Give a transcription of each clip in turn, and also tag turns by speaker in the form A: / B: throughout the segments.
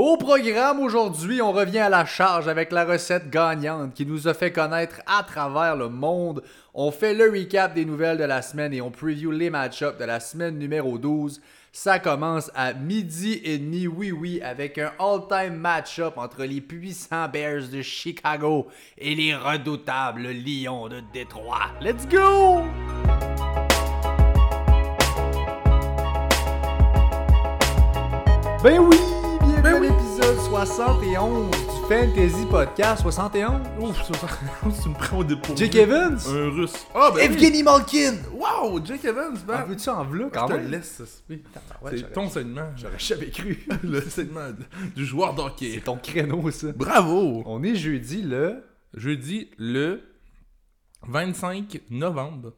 A: Au programme aujourd'hui, on revient à la charge avec la recette gagnante qui nous a fait connaître à travers le monde. On fait le recap des nouvelles de la semaine et on preview les match-ups de la semaine numéro 12. Ça commence à midi et demi, oui oui, avec un all-time match-up entre les puissants Bears de Chicago et les redoutables Lions de Détroit. Let's go! Ben oui, 71 du Fantasy Podcast 71.
B: Ouf, ça- tu me prends au dépôt.
A: Jake Evans?
B: Un russe. Ah, ben oui.
A: Evgeny Malkin!
B: Wow, Jake Evans,
A: En
B: ben.
A: veux-tu en v'là
B: Je
A: quand
B: te
A: même?
B: laisse, ça se fait.
A: ouais,
B: C'est ton segment.
A: J'aurais jamais cru.
B: Le segment du joueur d'hockey.
A: C'est ton créneau, ça.
B: Bravo!
A: On est jeudi le
B: Jeudi le 25 novembre.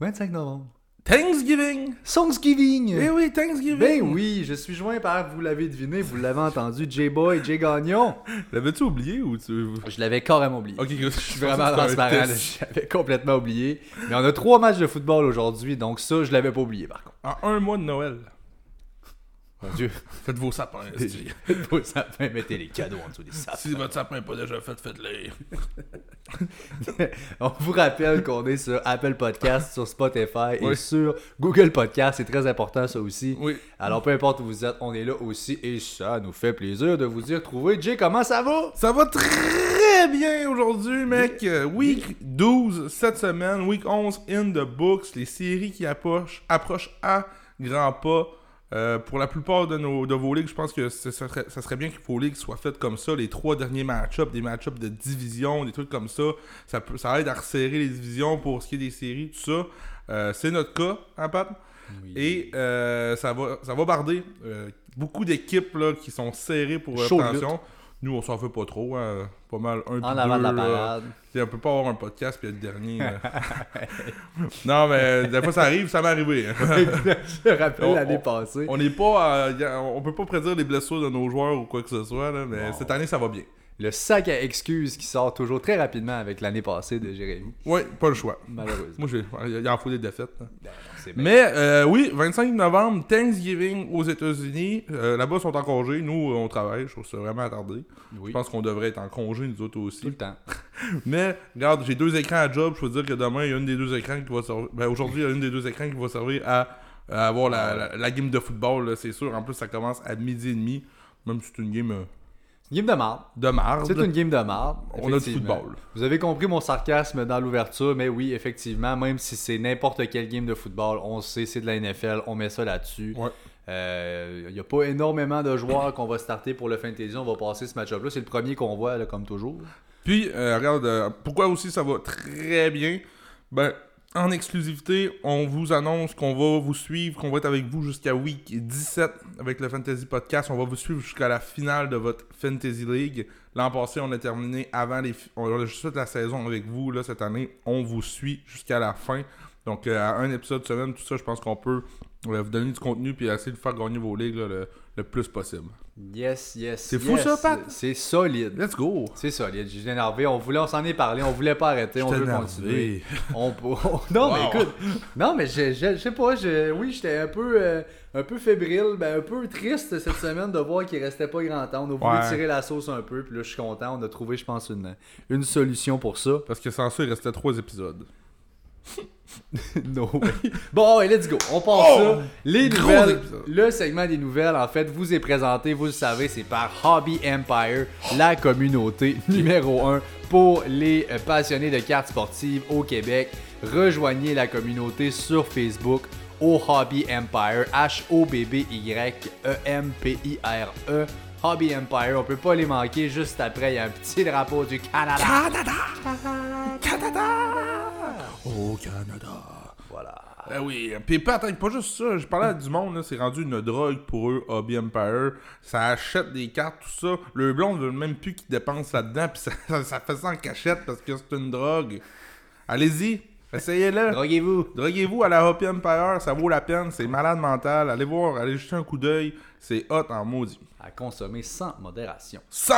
A: 25 novembre.
B: Thanksgiving!
A: Thanksgiving!
B: Eh oui, Thanksgiving!
A: Ben oui, je suis joint par, vous l'avez deviné, vous l'avez entendu, J-Boy, J Gagnon.
B: L'avais-tu oublié ou tu.
A: Je l'avais carrément oublié.
B: Ok, je
A: suis vraiment transparent, j'avais complètement oublié. Mais on a trois matchs de football aujourd'hui, donc ça, je l'avais pas oublié par contre.
B: En un mois de Noël.
A: Mon Dieu.
B: Faites vos sapins. esti.
A: Vos sapins, mettez les cadeaux en dessous des sapins.
B: si votre sapin n'est pas déjà fait, faites-le.
A: On vous rappelle qu'on est sur Apple Podcast, sur Spotify et sur Google Podcast. C'est très important ça aussi.
B: Oui.
A: Alors peu importe où vous êtes, on est là aussi et ça nous fait plaisir de vous y retrouver. Jay, comment ça va?
B: Ça va très bien aujourd'hui, mec. Euh, Week 12 cette semaine, Week 11 in the books, les séries qui approchent, approchent à grands pas. Euh, pour la plupart de, nos, de vos ligues, je pense que serait, ça serait bien que vos ligues soient faites comme ça. Les trois derniers match-ups, des match-ups de division, des trucs comme ça. Ça, peut, ça aide à resserrer les divisions pour ce qui est des séries, tout ça. Euh, C'est notre cas, hein, Pat? Et euh, ça, va, ça va barder. Beaucoup d'équipes là, qui sont serrées pour l'obtention. Nous, on s'en fait pas trop. hein. Pas mal un
A: En avant de la parade.
B: Sais, On peut pas avoir un podcast puis être dernier. non, mais des fois, ça arrive, ça m'est arrivé.
A: je me rappelle l'année passée.
B: on n'est pas. euh, on peut pas prédire les blessures de nos joueurs ou quoi que ce soit, là, mais cette année, ça va bien.
A: Le sac à excuses qui sort toujours très rapidement avec l'année passée de Jérémy.
B: Ouais, pas le choix.
A: Malheureusement.
B: Moi, j'ai- il y en faut des défaites. là.
A: Ben, non.
B: Mais euh, oui, 25 novembre, Thanksgiving aux États-Unis. Euh, Là-bas, ils sont en congé. Nous, on travaille. Je trouve ça vraiment attardé.
A: Oui,
B: Je pense qu'on devrait être en congé, nous autres
A: tout
B: aussi.
A: le temps.
B: Mais, regarde, j'ai deux écrans à job. Je peux dire que demain, il y a une des deux écrans qui va servir. Ben, aujourd'hui, il y a une des deux écrans qui va servir à, à avoir la, la, la game de football, c'est sûr. En plus, ça commence à midi et demi. Même si c'est une game euh,
A: Game de marde.
B: de marde.
A: C'est une game de marde.
B: On a du football.
A: Vous avez compris mon sarcasme dans l'ouverture, mais oui, effectivement, même si c'est n'importe quel game de football, on sait c'est de la NFL, on met ça là-dessus.
B: Ouais.
A: Il n'y a pas énormément de joueurs qu'on va starter pour le fantasy. On va passer ce match-up là. C'est le premier qu'on voit, là, comme toujours.
B: Puis, euh, regarde, euh, pourquoi aussi ça va très bien? Ben, en exclusivité, on vous annonce qu'on va vous suivre, qu'on va être avec vous jusqu'à week 17 avec le Fantasy Podcast. On va vous suivre jusqu'à la finale de votre Fantasy League. L'an passé, on a terminé avant les. On a juste fait la saison avec vous. Là, cette année, on vous suit jusqu'à la fin. Donc, euh, à un épisode semaine, tout ça, je pense qu'on peut euh, vous donner du contenu puis essayer de faire gagner vos ligues là, le, le plus possible.
A: Yes, yes.
B: C'est fou, ça, Pat?
A: C'est solide.
B: Let's go!
A: C'est solide. Je suis énervé. On voulait, on s'en est parlé. On voulait pas arrêter. On veut
B: t'ai
A: continuer.
B: énervé.
A: On peut- on- Non, mais écoute. Non, mais je, je, je sais pas. Je, oui, j'étais un peu, euh, un peu fébrile, ben, un peu triste cette semaine de voir qu'il restait pas grand temps. On a voulu
B: Ouais.
A: tirer la sauce un peu. Puis là, je suis content. On a trouvé, je pense, une, une solution pour ça.
B: Parce que sans ça, il restait trois épisodes.
A: no way. Bon, et let's go. On passe
B: Oh!
A: ça. Les
B: Gros
A: nouvelles.
B: épisode.
A: Le segment des nouvelles, en fait, vous est présenté, vous le savez, c'est par Hobby Empire, la communauté numéro 1 pour les euh, passionnés de cartes sportives au Québec. Rejoignez la communauté sur Facebook au Hobby Empire, H-O-B-B-Y-E-M-P-I-R-E. Hobby Empire, on peut pas les manquer. Juste après, il y a un petit drapeau du Canada.
B: Canada! Canada! Au Canada!
A: Voilà.
B: Ben oui, puis pas, attends, pas juste ça, je parlais à du monde, là, c'est rendu une drogue pour eux, Hobby Empire. Ça achète des cartes, tout ça. Le blond ne veut même plus qu'ils dépensent là-dedans, puis ça, ça fait ça en cachette parce que c'est une drogue. Allez-y, essayez-le.
A: Droguez-vous.
B: Droguez-vous à la Hobby Empire, ça vaut la peine, c'est malade mental. Allez voir, allez jeter un coup d'œil, c'est hot en maudit.
A: À consommer sans modération.
B: 100!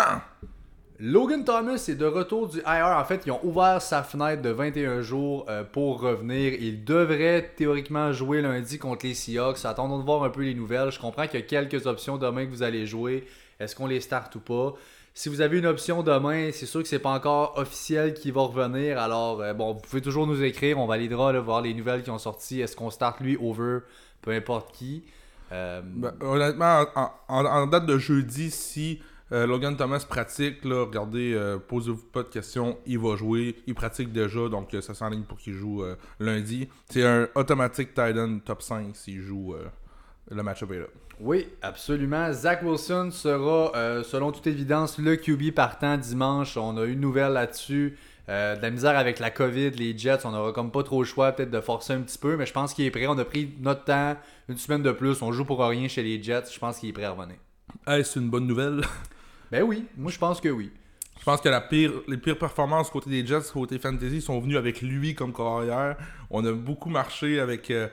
A: Logan Thomas est de retour du IR. En fait, ils ont ouvert sa fenêtre de 21 jours euh, pour revenir. Il devrait théoriquement jouer lundi contre les Seahawks. Attendons de voir un peu les nouvelles. Je comprends qu'il y a quelques options demain que vous allez jouer. Est-ce qu'on les start ou pas? Si vous avez une option demain, c'est sûr que c'est pas encore officiel qui va revenir. Alors, euh, bon, vous pouvez toujours nous écrire. On validera, là, voir les nouvelles qui ont sorti. Est-ce qu'on start lui over, peu importe qui. Euh,
B: Ben, honnêtement, en, date de jeudi, si euh, Logan Thomas pratique, là, regardez, euh, posez-vous pas de questions, il va jouer, il pratique déjà, donc euh, ça s'enligne pour qu'il joue euh, lundi. C'est un automatique Titan top 5 s'il joue le match-up là.
A: Oui, absolument. Zach Wilson sera, selon toute évidence, le QB partant dimanche. On a eu une nouvelle là-dessus. De la misère avec la COVID, les Jets, on aura comme pas trop le choix peut-être de forcer un petit peu, mais je pense qu'il est prêt. On a pris notre temps, une semaine de plus. On joue pour rien chez les Jets. Je pense qu'il est prêt à revenir.
B: C'est une bonne nouvelle.
A: Ben oui, moi je pense que oui.
B: Je pense que la pire, les pires performances côté des Jets, côté fantasy, sont venues avec lui comme carrière. On a beaucoup marché avec euh,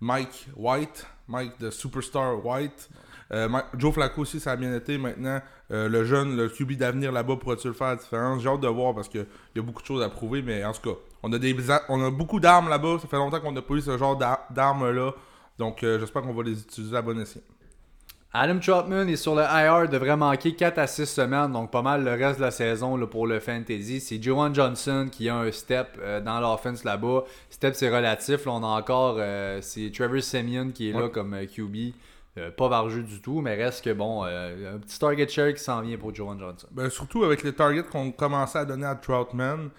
B: Mike White, Mike de Superstar White. Euh, Joe Flacco aussi, ça a bien été. Maintenant, euh, le jeune, le QB d'avenir là-bas, pourra-tu le faire? La différence J'ai hâte de voir parce qu'il y a beaucoup de choses à prouver. Mais en tout cas, on a, des, a- on a beaucoup d'armes là-bas. Ça fait longtemps qu'on n'a pas eu ce genre d'ar- d'armes-là. Donc, euh, j'espère qu'on va les utiliser à bon escient.
A: Adam Trotman est sur le IR, devrait manquer 4 à 6 semaines, donc pas mal le reste de la saison là, pour le fantasy. C'est Johan Johnson qui a un step euh, dans l'offense là-bas. Step c'est relatif, là, on a encore euh, c'est Trevor Simeon qui est là comme euh, QB. Euh, pas vargeux du tout, mais reste que bon, un petit target share qui s'en vient pour Johan Johnson.
B: Ben, surtout avec les targets qu'on commençait à donner à Troutman.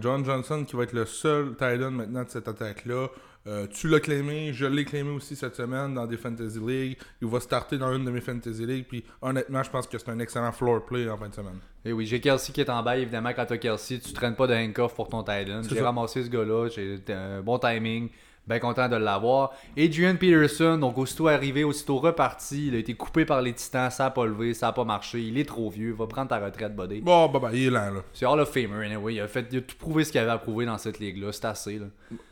B: John Johnson qui va être le seul Titan maintenant de cette attaque-là. Euh, tu l'as claimé, je l'ai claimé aussi cette semaine dans des Fantasy League. Il va starter dans une de mes Fantasy League. Puis honnêtement, je pense que c'est un excellent floor play en fin de semaine.
A: Et oui, j'ai Kelsey qui est en bail, évidemment, quand t'as Kelsey, tu traînes pas de handcuff pour ton.
B: C'est
A: J'ai ramassé ce gars-là, j'ai un bon timing, bien content de l'avoir. Adrian Peterson, donc aussitôt arrivé, aussitôt reparti, il a été coupé par les titans, ça a pas levé, ça a pas marché, il est trop vieux, va prendre ta retraite, buddy.
B: Bon, bah, bah, il est lent, là.
A: C'est Hall of Famer, anyway, il a, fait, il a tout prouvé ce qu'il avait à prouver dans cette ligue-là, c'est assez, là.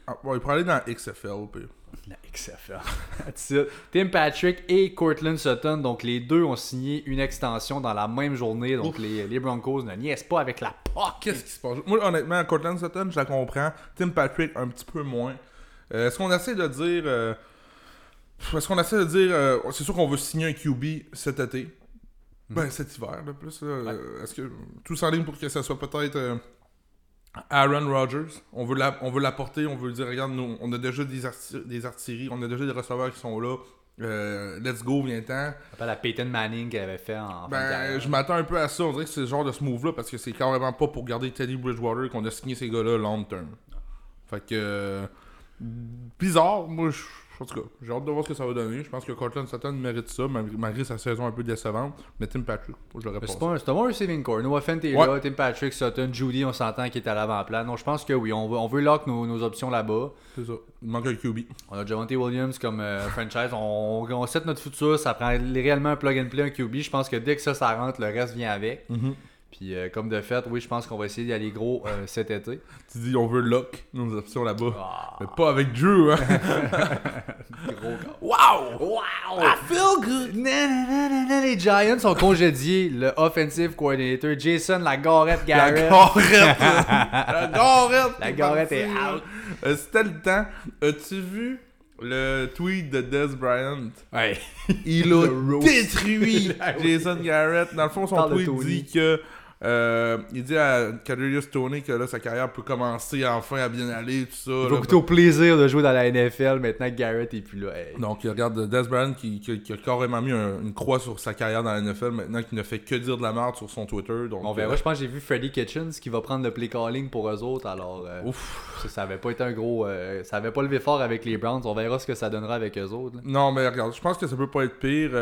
B: Ah, bon, il pourrait aller dans XFL. Puis...
A: La XFL. Tim Patrick et Cortland Sutton, donc les deux ont signé une extension dans la même journée, donc les, les Broncos ne niaisent pas avec la POC.
B: Qu'est-ce qui se passe? Moi, honnêtement, Cortland Sutton, je la comprends. Tim Patrick, un petit peu moins. Euh, Est-ce qu'on essaie de dire. euh, Est-ce qu'on essaie de dire. euh, c'est sûr qu'on veut signer un QB cet été. Ben, cet hiver, de plus. là. Euh, Est-ce que. Tout s'enligne pour que ça soit peut-être. Aaron Rodgers? On veut la- on veut l'apporter, on veut dire, regarde, nous, on a déjà des, arti- des artilleries, on a déjà des receveurs qui sont là. Euh, let's go, viens-t'en.
A: rappelle à Peyton Manning qu'elle avait fait en
B: Ben, je m'attends un peu à ça. On dirait que c'est ce genre de ce move-là parce que c'est carrément pas pour garder Teddy Bridgewater qu'on a signé ces gars-là long term. Fait que. Bizarre. Moi, je. En tout cas, j'ai hâte de voir ce que ça va donner. Je pense que Cortland Sutton mérite ça, malgré, sa saison un peu décevante. Mais Tim Patrick, je l'aurais pas.
A: C'est pas un, c'est un bon receiving core. Noah Fent est
B: Ouais.
A: là, Tim Patrick, Sutton, Judy, on s'entend qu'il est à l'avant-plan. Donc je pense que oui, on veut, on veut lock nos, nos options là-bas.
B: C'est ça. Il manque un QB.
A: On a Javante Williams comme euh, franchise. On, on set notre futur. Ça prend réellement un plug and play, un QB. Je pense que dès que ça, ça rentre, le reste vient avec. Puis euh, comme de fait, oui, je pense qu'on va essayer d'y aller gros euh, cet été.
B: Tu dis, on veut lock nos options là-bas.
A: Ah,
B: Mais pas avec Drew, hein.
A: gros
B: wow!
A: Wow!
B: I feel good!
A: Na, na, na, na, na, Les Giants ont congédié le offensive coordinator Jason Lagarette
B: La
A: Garrett.
B: garette! la garette!
A: La garette est out.
B: Euh, C'était le temps. As-tu vu le tweet de Des Bryant?
A: Ouais.
B: Il a détruit. Jason Garrett. Dans le fond, son tweet dit que. Euh, il dit à Kadarius Tony que là, sa carrière peut commencer enfin à bien aller, tout ça.
A: Il
B: là.
A: va goûter au plaisir de jouer dans la NFL maintenant que Garrett est plus là. Hey.
B: Donc, il regarde Des Bryant qui, qui- qui a carrément mis un- une croix sur sa carrière dans la NFL maintenant qu'il ne fait que dire de la merde sur son Twitter. Donc,
A: On verra,
B: euh,
A: je pense que j'ai vu Freddie Kitchens qui va prendre le play calling pour eux autres. Alors, euh,
B: ouf.
A: ça, ça avait pas été un gros. euh, ça avait pas levé fort avec les Browns. On verra ce que ça donnera avec eux autres. là.
B: Non, mais regarde, je pense que ça peut pas être pire.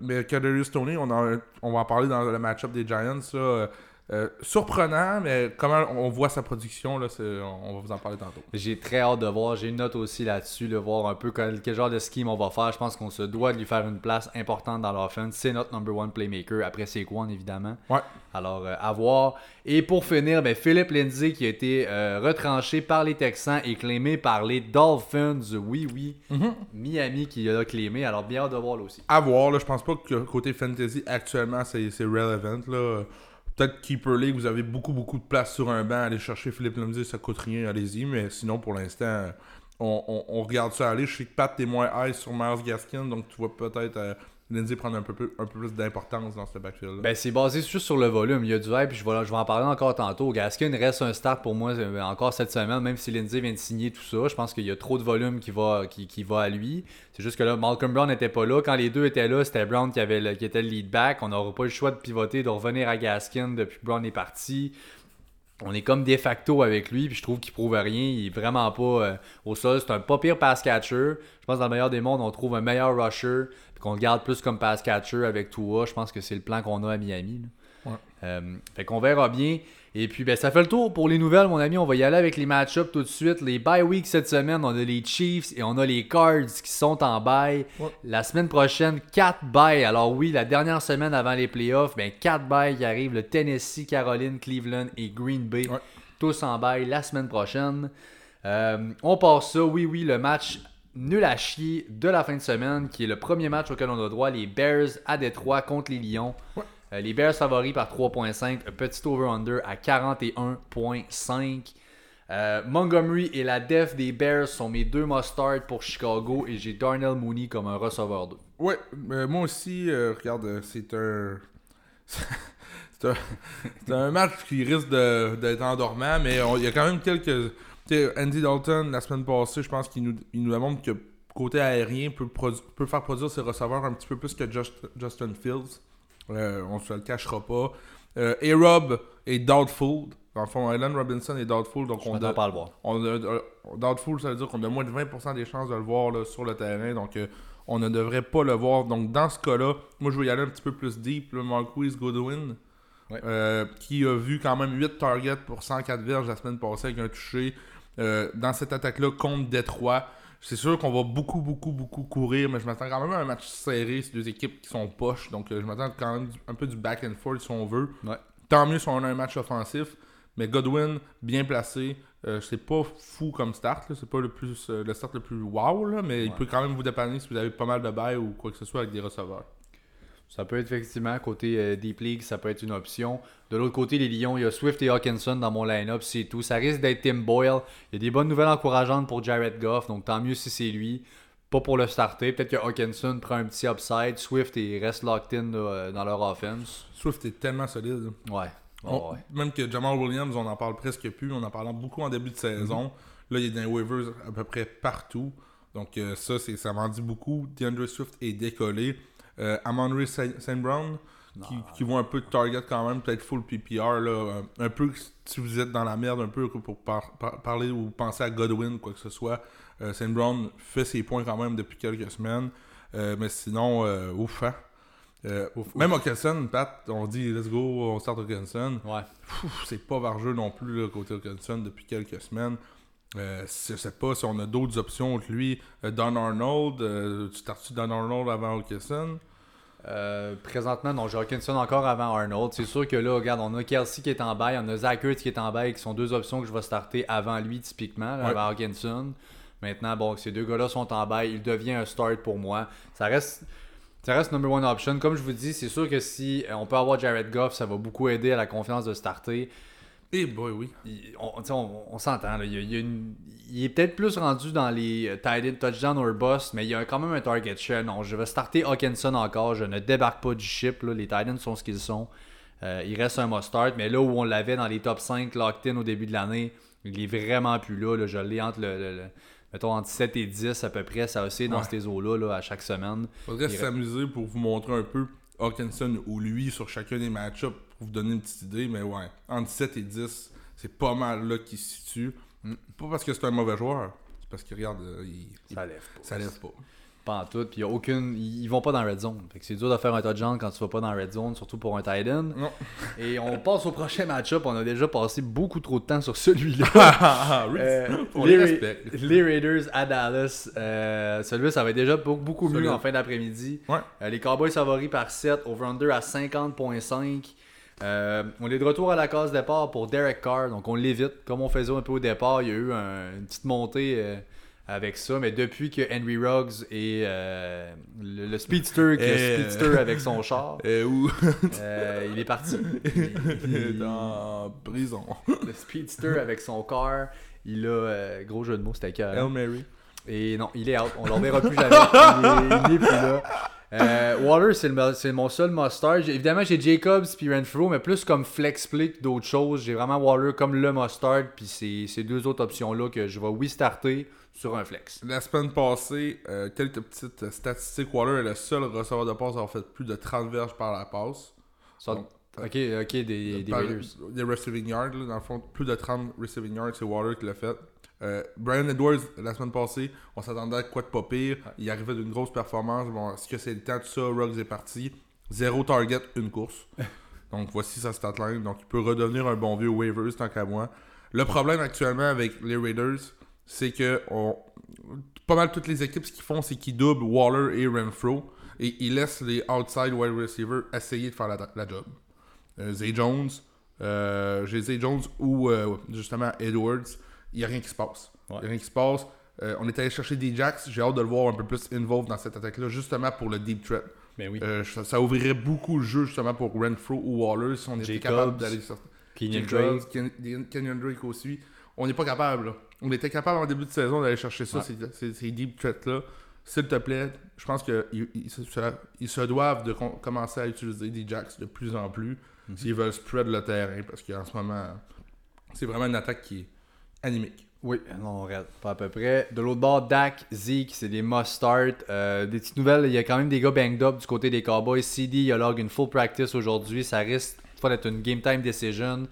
B: mais Kadarius Tony, on, en- on va en parler dans le match-up des Giants. là, euh, surprenant, mais comment on voit sa production, là, on va vous en parler tantôt.
A: J'ai très hâte de voir. J'ai une note aussi là-dessus, de voir un peu quel, quel genre de scheme on va faire. Je pense qu'on se doit de lui faire une place importante dans l'offense. C'est notre number one playmaker. Après, c'est quoi, évidemment.
B: Ouais.
A: Alors, euh, à voir. Et pour finir, ben, Philippe Lindsay qui a été euh, retranché par les Texans et claimé par les Dolphins. Oui, oui. Miami qui l'a claimé. Alors, bien hâte de voir là aussi.
B: À voir, là, je pense pas que côté fantasy, actuellement, c'est c'est relevant. Là. Peut-être Keeper League, vous avez beaucoup, beaucoup de place sur un banc. Aller chercher Philippe Lindsay, ça coûte rien, allez-y. Mais sinon, pour l'instant, on, on- regarde ça aller. Je sais que Pat, t'es moins high sur Miles Gaskin, donc tu vas peut-être euh, Lindsay prendre un peu, plus- un peu plus d'importance dans ce backfield-là.
A: Ben, c'est basé juste sur le volume. Il y a du hype, puis je vais, je vais en parler encore tantôt. Gaskin reste un start pour moi euh, encore cette semaine, même si Lindsay vient de signer tout ça. Je pense qu'il y a trop de volume qui va, qui, qui va à lui. C'est juste que là, Malcolm Brown n'était pas là. Quand les deux étaient là, c'était Brown qui, avait le- qui était le lead back. On n'aura pas le choix de pivoter, de revenir à Gaskin depuis que Brown est parti. On est comme de facto avec lui, puis je trouve qu'il prouve rien. Il est vraiment pas euh, au sol. C'est un pas pire pass catcher. Je pense que dans le meilleur des mondes, on trouve un meilleur rusher, puis qu'on le garde plus comme pass catcher avec Tua. Je pense que c'est le plan qu'on a à Miami.
B: Ouais.
A: Euh, fait qu'on verra bien. Et puis, ben, ça fait le tour pour les nouvelles, mon ami. On va y aller avec les match-ups tout de suite. Les bye week cette semaine, on a les Chiefs et on a les Cards qui sont en bye.
B: Ouais.
A: La semaine prochaine, 4 bye. Alors oui, la dernière semaine avant les playoffs, ben 4 bye qui arrivent. Le Tennessee, Caroline, Cleveland et Green Bay.
B: Ouais.
A: Tous en bye la semaine prochaine. Euh, on passe ça. Oui, oui, le match nul à chier de la fin de semaine, qui est le premier match auquel on a droit. Les Bears à Détroit contre les Lions.
B: Ouais.
A: Euh, les Bears favoris par 3.5, un petit over-under à 41.5. Euh, Montgomery et la def des Bears sont mes deux must-start pour Chicago et j'ai Darnell Mooney comme un receveur 2.
B: Ouais, moi aussi, euh, regarde, c'est un. c'est un, un match qui risque d'être endormant, mais il y a quand même quelques. Andy Dalton, la semaine passée, je pense qu'il nous, il nous que côté aérien peut, peut faire produire ses receveurs un petit peu plus que Just- Justin Fields. Euh, on se le cachera pas. Euh, A-Rob est doubtful. Dans le fond, Allen Robinson est doubtful. Donc
A: Je
B: on, a-
A: pas le voir.
B: on a, doubtful, ça veut dire qu'on a moins de 20% des chances de le voir là, sur le terrain. Donc, euh, on ne devrait pas le voir. Donc, dans ce cas-là, moi, je vais y aller un petit peu plus deep. Le Marquise Godwin,
A: Ouais.
B: euh, qui a vu quand même 8 targets pour 104 verges la semaine passée avec un touché. Euh, dans cette attaque-là contre Détroit, c'est sûr qu'on va beaucoup, beaucoup, beaucoup courir, mais je m'attends quand même à un match serré. C'est deux équipes qui sont poches. Donc, euh, je m'attends quand même un peu du back and forth si on veut.
A: Ouais.
B: Tant mieux si on a un match offensif. Mais Godwin, bien placé, euh, c'est pas fou comme start. C'est pas le plus euh, le start le plus wow, là, mais il peut quand même vous dépanner si vous avez pas mal de bails ou quoi que ce soit avec des receveurs.
A: Ça peut être effectivement côté euh, Deep League, ça peut être une option. De l'autre côté, les Lions, il y a Swift et Hawkinson dans mon line-up, c'est tout. Ça risque d'être Tim Boyle. Il y a des bonnes nouvelles encourageantes pour Jared Goff, donc tant mieux si c'est lui. Pas pour le starter. Peut-être que Hawkinson prend un petit upside. Swift et reste locked in là, dans leur offense.
B: Swift est tellement solide.
A: Ouais. Ouais,
B: On-
A: ouais.
B: Même que Jamal Williams, on en parle presque plus. On en parlait beaucoup en début de saison. Là, il est dans les waivers à peu près partout. Donc, euh, ça, c'est, ça m'en dit beaucoup. DeAndre Swift est décollé. Euh, Amon St. Brown, qui, qui voit un peu de target quand même, peut-être full PPR. Là, un peu si vous êtes dans la merde, un peu pour par- par- parler ou penser à Godwin, quoi que ce soit. Euh, St. Brown fait ses points quand même depuis quelques semaines. Euh, mais sinon, euh, ouf, hein. Euh, même Hawkinson, Pat, on dit let's go, on start Hawkinson.
A: Ouais.
B: C'est pas vargeux non plus là, côté Hawkinson depuis quelques semaines. Euh, je sais pas si on a d'autres options que lui. Euh, Don Arnold, euh, tu Don Arnold avant Hawkinson?
A: Euh, présentement, non, j'ai Hawkinson encore avant Arnold. C'est sûr que là, regarde, on a Kelsey qui est en bail, on a Zach Ertz qui est en bail, qui sont deux options que je vais starter avant lui, typiquement, là,
B: Ouais.
A: avant Hawkinson. Maintenant, bon, ces deux gars-là sont en bail, il devient un start pour moi. Ça reste, ça reste number one option. Comme je vous dis, c'est sûr que si euh, on peut avoir Jared Goff, ça va beaucoup aider à la confiance de starter.
B: Eh boy, oui.
A: Il- on, on- on s'entend. là. Il, il est peut-être plus rendu dans les euh, tight end touchdown or bust, mais il y a quand même un target share. Non, je vais starter Hawkinson encore. Je ne débarque pas du ship. là. Les tight ends sont ce qu'ils sont. Euh, il reste un must-start, mais là où on l'avait dans les top 5 locked in au début de l'année, il est vraiment plus là. là. Je l'ai entre le, le- le- mettons entre 7 et 10 à peu près. Ça aussi dans
B: Ouais.
A: ces eaux-là là, à chaque semaine.
B: Faudrait s'amuser pour vous montrer un peu Hawkinson ou lui sur chacun des match-ups pour vous donner une petite idée. Mais ouais, entre 7 et 10, c'est pas mal là qu'il se situe.
A: Mm.
B: Pas parce que c'est un mauvais joueur, c'est parce qu'il regarde, euh, il,
A: Ça lève pas.
B: ça lève pas.
A: Pas en tout. Puis il y a aucune. Ils vont pas dans Red Zone. Fait que c'est dur de faire un touchdown quand tu vas pas dans Red Zone, surtout pour un tight end.
B: Non.
A: Et on passe au prochain match-up. On a déjà passé beaucoup trop de temps sur celui-là. Euh,
B: on
A: les,
B: les
A: Raiders à Dallas. Euh, celui-là, ça va être déjà beaucoup, beaucoup mieux en fin d'après-midi.
B: Ouais.
A: Euh, les Cowboys favoris par 7, over-under à 50.5. Euh, on est de retour à la case départ pour Derek Carr, donc on l'évite. Comme on faisait un peu au départ, il y a eu un- une petite montée euh, avec ça, mais depuis que Henry Ruggs et euh, le, le speedster, qui est speedster avec son char,
B: où?
A: il est parti. Il-
B: Dans prison.
A: le speedster avec son car, il a gros jeu de mots, c'était cœur.
B: Hail Mary.
A: Et non, il est out. On l'en verra plus jamais. Il est, il est plus là. Euh, Waller, c'est le- c'est mon seul mustard. J'ai- Évidemment, j'ai Jacobs puis Renfro, mais plus comme flex play que d'autres choses. J'ai vraiment Waller comme le mustard, puis c'est ces deux autres options-là que je vais, oui, starter sur un flex.
B: La semaine passée, euh, quelques petites euh, statistiques. Waller est le seul receveur de passe à avoir fait plus de 30 verges par la passe.
A: Ça-
B: Donc,
A: ok, ok, des, des
B: Par-. Des receiving yards, là, dans le fond, plus de 30 receiving yards, c'est Waller qui l'a fait. Euh, Brian Edwards, la semaine passée, on s'attendait à quoi de pas pire. Il arrivait d'une grosse performance. Bon, est-ce que c'est le temps de ça? Ruggs est parti. Zéro target, une course. Donc voici sa statline. Donc il peut redevenir un bon vieux waivers tant qu'à moi. Le problème actuellement avec les Raiders, c'est que on- pas mal toutes les équipes, ce qu'ils font, c'est qu'ils doublent Waller et Renfro. Et ils laissent les outside wide receivers essayer de faire la, la job. Euh, Zay Jones, euh, j'ai Zay Jones ou justement Edwards, il n'y a rien qui se passe. Il
A: Ouais.
B: n'y a rien qui se passe. Euh, on est allé chercher des Jacks, j'ai hâte de le voir un peu plus involved dans cette attaque-là, justement pour le deep threat.
A: Ben oui.
B: Euh, ça, ça ouvrirait beaucoup le jeu justement pour Renfro ou Waller si on était
A: Jacobs,
B: capable d'aller sortir.
A: Kenyon Drake.
B: Ken- Kenyon Drake aussi. On n'est pas capable. là. On était capable en début de saison d'aller chercher ça,
A: Ouais.
B: ces, ces- ces deep threats-là. S'il te plaît, je pense qu'ils ils, se- ils se doivent de com- commencer à utiliser des jacks de plus en plus
A: Mhm.
B: s'ils veulent spread le terrain parce qu'en ce moment, c'est vraiment une attaque qui est animique.
A: Oui, non, on reste pas à peu près. De l'autre bord, Dak, Zeke, c'est des must-start. Euh, des petites nouvelles, il y a quand même des gars banged up du côté des Cowboys. CD, il a log une full practice aujourd'hui. Ça risque d'être une game time decision.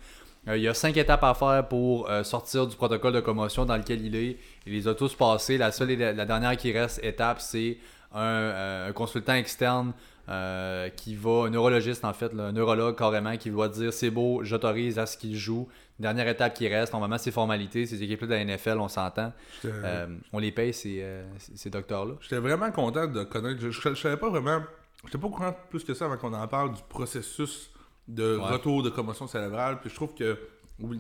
A: Euh, il y a cinq étapes à faire pour euh, sortir du protocole de commotion dans lequel il est. Il les a tous passés. La seule et la, la dernière qui reste étape, c'est un, euh, un consultant externe euh, qui va, un neurologiste en fait, là, un neurologue carrément, qui va dire c'est beau, j'autorise à ce qu'il joue. Dernière étape qui reste, normalement c'est formalité, ces équipes-là de la NFL, on s'entend. Euh, on les paye ces, euh, ces- ces docteurs-là.
B: j'étais vraiment content de connaître. Je, je, je savais pas vraiment. J'étais pas au courant plus que ça avant qu'on en parle du processus de
A: Ouais.
B: retour de commotion cérébrale. Puis je trouve que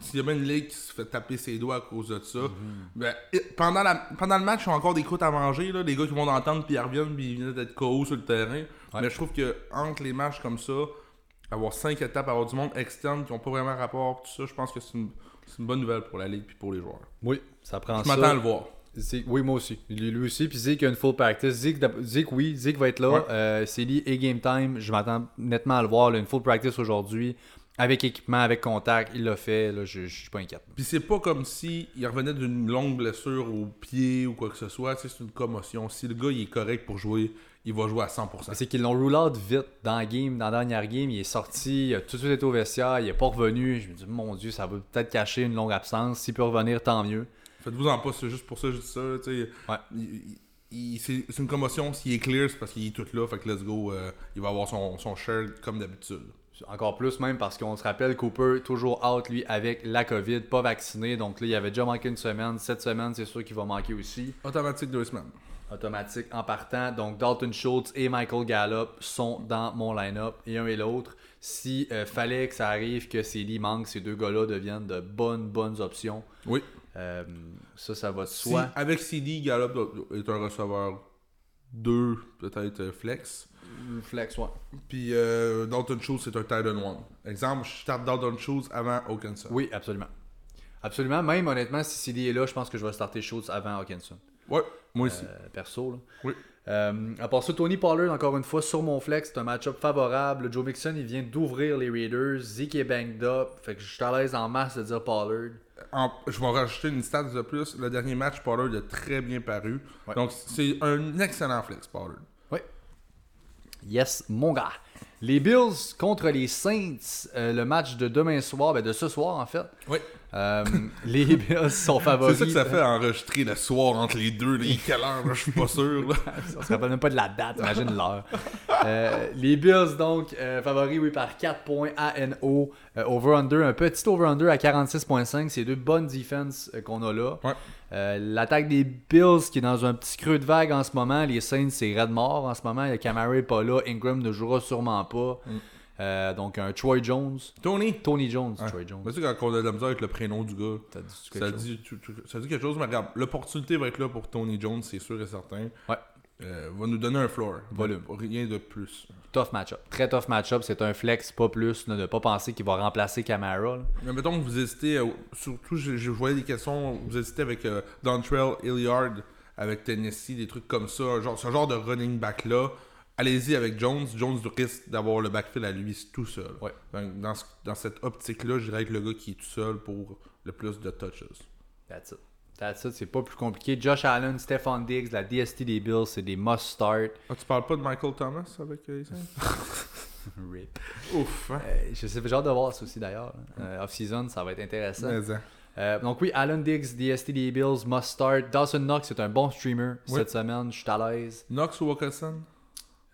B: s'il y a bien une ligue qui se fait taper ses doigts à cause de ça,
A: Mhm.
B: ben, pendant, la, pendant le match, ils ont encore des croûtes à manger. Là, les gars qui vont entendre puis ils reviennent puis ils viennent d'être KO sur le terrain. Mais je trouve que entre les matchs comme ça, avoir cinq étapes, avoir du monde externe qui n'ont pas vraiment rapport, tout ça, je pense que c'est une, c'est une bonne nouvelle pour la ligue puis pour les joueurs.
A: Oui, ça prend
B: Je m'attends à le voir.
A: Zeke- oui, moi aussi. Lui, lui aussi. Puis Zeke a une full practice. Zeke, Zeke, oui. Zeke va être là.
B: Ouais.
A: Euh, c'est lui et game time. Je m'attends nettement à le voir. là, une full practice aujourd'hui. Avec équipement, avec contact. Il l'a fait. Là, je, je suis pas inquiet.
B: Puis c'est pas comme si il revenait d'une longue blessure au pied ou quoi que ce soit. Tu sais, c'est une commotion. Si le gars il est correct pour jouer, il va jouer à 100%.
A: C'est qu'ils l'ont rule out vite dans la game, dans la dernière game. Il est sorti, il a tout de suite été au vestiaire, il est pas revenu. Je me dis, mon Dieu, ça va peut-être cacher une longue absence. S'il peut revenir, tant mieux.
B: Faites-vous en pas, c'est juste pour ça que je dis ça. là, tu sais.
A: Ouais.
B: Il- il- il- c'est c'est une commotion. S'il est clear, c'est parce qu'il est tout là. Fait que let's go. euh, il va avoir son, son share comme d'habitude.
A: Encore plus même parce qu'on se rappelle Cooper toujours out lui avec la COVID, pas vacciné. Donc là, il avait déjà manqué une semaine. Cette semaine, c'est sûr qu'il va manquer aussi.
B: Automatique deux semaines.
A: Automatique en partant. Donc Dalton Schultz et Michael Gallup sont dans mon line-up et un et l'autre. Si euh, fallait que ça arrive que CD manque, ces deux gars-là deviennent de bonnes, bonnes options.
B: Oui.
A: Euh, ça, ça va de
B: Si,
A: soi.
B: avec CD, Gallup est un receveur 2, peut-être euh, flex.
A: Flex, ouais.
B: Puis euh, Dalton Schultz, c'est un Titan 1. Exemple, je starte Dalton Schultz avant Hawkinson.
A: Oui, absolument. Absolument. Même honnêtement, si CD est là, je pense que je vais starter Schultz avant Hawkinson.
B: Ouais, moi aussi.
A: Euh, perso. Là.
B: Oui.
A: Euh, à part ça, Tony Pollard, encore une fois, sur mon flex, c'est un match-up favorable. Joe Mixon, il vient d'ouvrir les Raiders. Zeke est banged up. Fait que je suis à l'aise en masse de dire Pollard.
B: En- je vais rajouter une stat de plus. Le dernier match, Pollard a très bien paru.
A: Ouais.
B: Donc, c'est un excellent flex, Pollard.
A: Oui. Yes, mon gars. Les Bills contre les Saints, euh, le match de demain soir, ben de ce soir en fait.
B: Oui.
A: Euh, les Bills sont favoris.
B: C'est ça que ça fait enregistrer le soir entre les deux. Là. Quelle heure, là? Je suis pas sûr. Là.
A: On se rappelle même pas de la date, imagine l'heure. Euh, les Bills, donc, euh, favoris, oui, par 4 points ANO. Euh, over-under, un petit over-under à 46.5. C'est deux bonnes defenses euh, qu'on a là.
B: Ouais.
A: L'attaque des Bills qui est dans un petit creux de vague en ce moment. Les Saints, c'est red mort en ce moment. Le Camara est pas là. Ingram ne jouera sûrement pas. Euh, donc, un Troy Jones.
B: Tony.
A: Tony Jones. Troy Jones.
B: Mais tu sais, quand on a de la misère avec le prénom du gars,
A: dit
B: ça dit, tu- tu- ça dit quelque chose. Mais regarde, l'opportunité va être là pour Tony Jones, c'est sûr et certain.
A: Ouais.
B: Euh, va nous donner un floor.
A: Volume.
B: Rien de plus.
A: Tough match-up. Très tough match-up. C'est un flex, pas plus. de ne pas penser qu'il va remplacer Camara. là.
B: Mais mettons que vous hésitez, euh, surtout, je, je voyais des questions, vous hésitez avec euh, Dontrell Hilliard, avec Tennessee, des trucs comme ça, genre, ce genre de running back-là. Allez-y avec Jones. Jones risque d'avoir le backfield à lui tout seul.
A: Ouais.
B: Donc, dans, ce- dans cette optique-là, je dirais que le gars qui est tout seul pour le plus de touches.
A: That's it. That's it, c'est pas plus compliqué. Josh Allen, Stephon Diggs, la DST des Bills, c'est des must-start.
B: Ah, tu parles pas de Michael Thomas avec euh, les?
A: Rip.
B: Ouf, hein?
A: Euh, je sais, j'ai hâte de voir ça aussi d'ailleurs. Euh, Off-season, ça va être intéressant.
B: Mais, hein.
A: Euh, donc oui, Allen Diggs, DST des Bills, must start. Dawson Knox est un bon streamer
B: Oui.
A: cette semaine, je suis à l'aise.
B: Knox ou Wilkerson?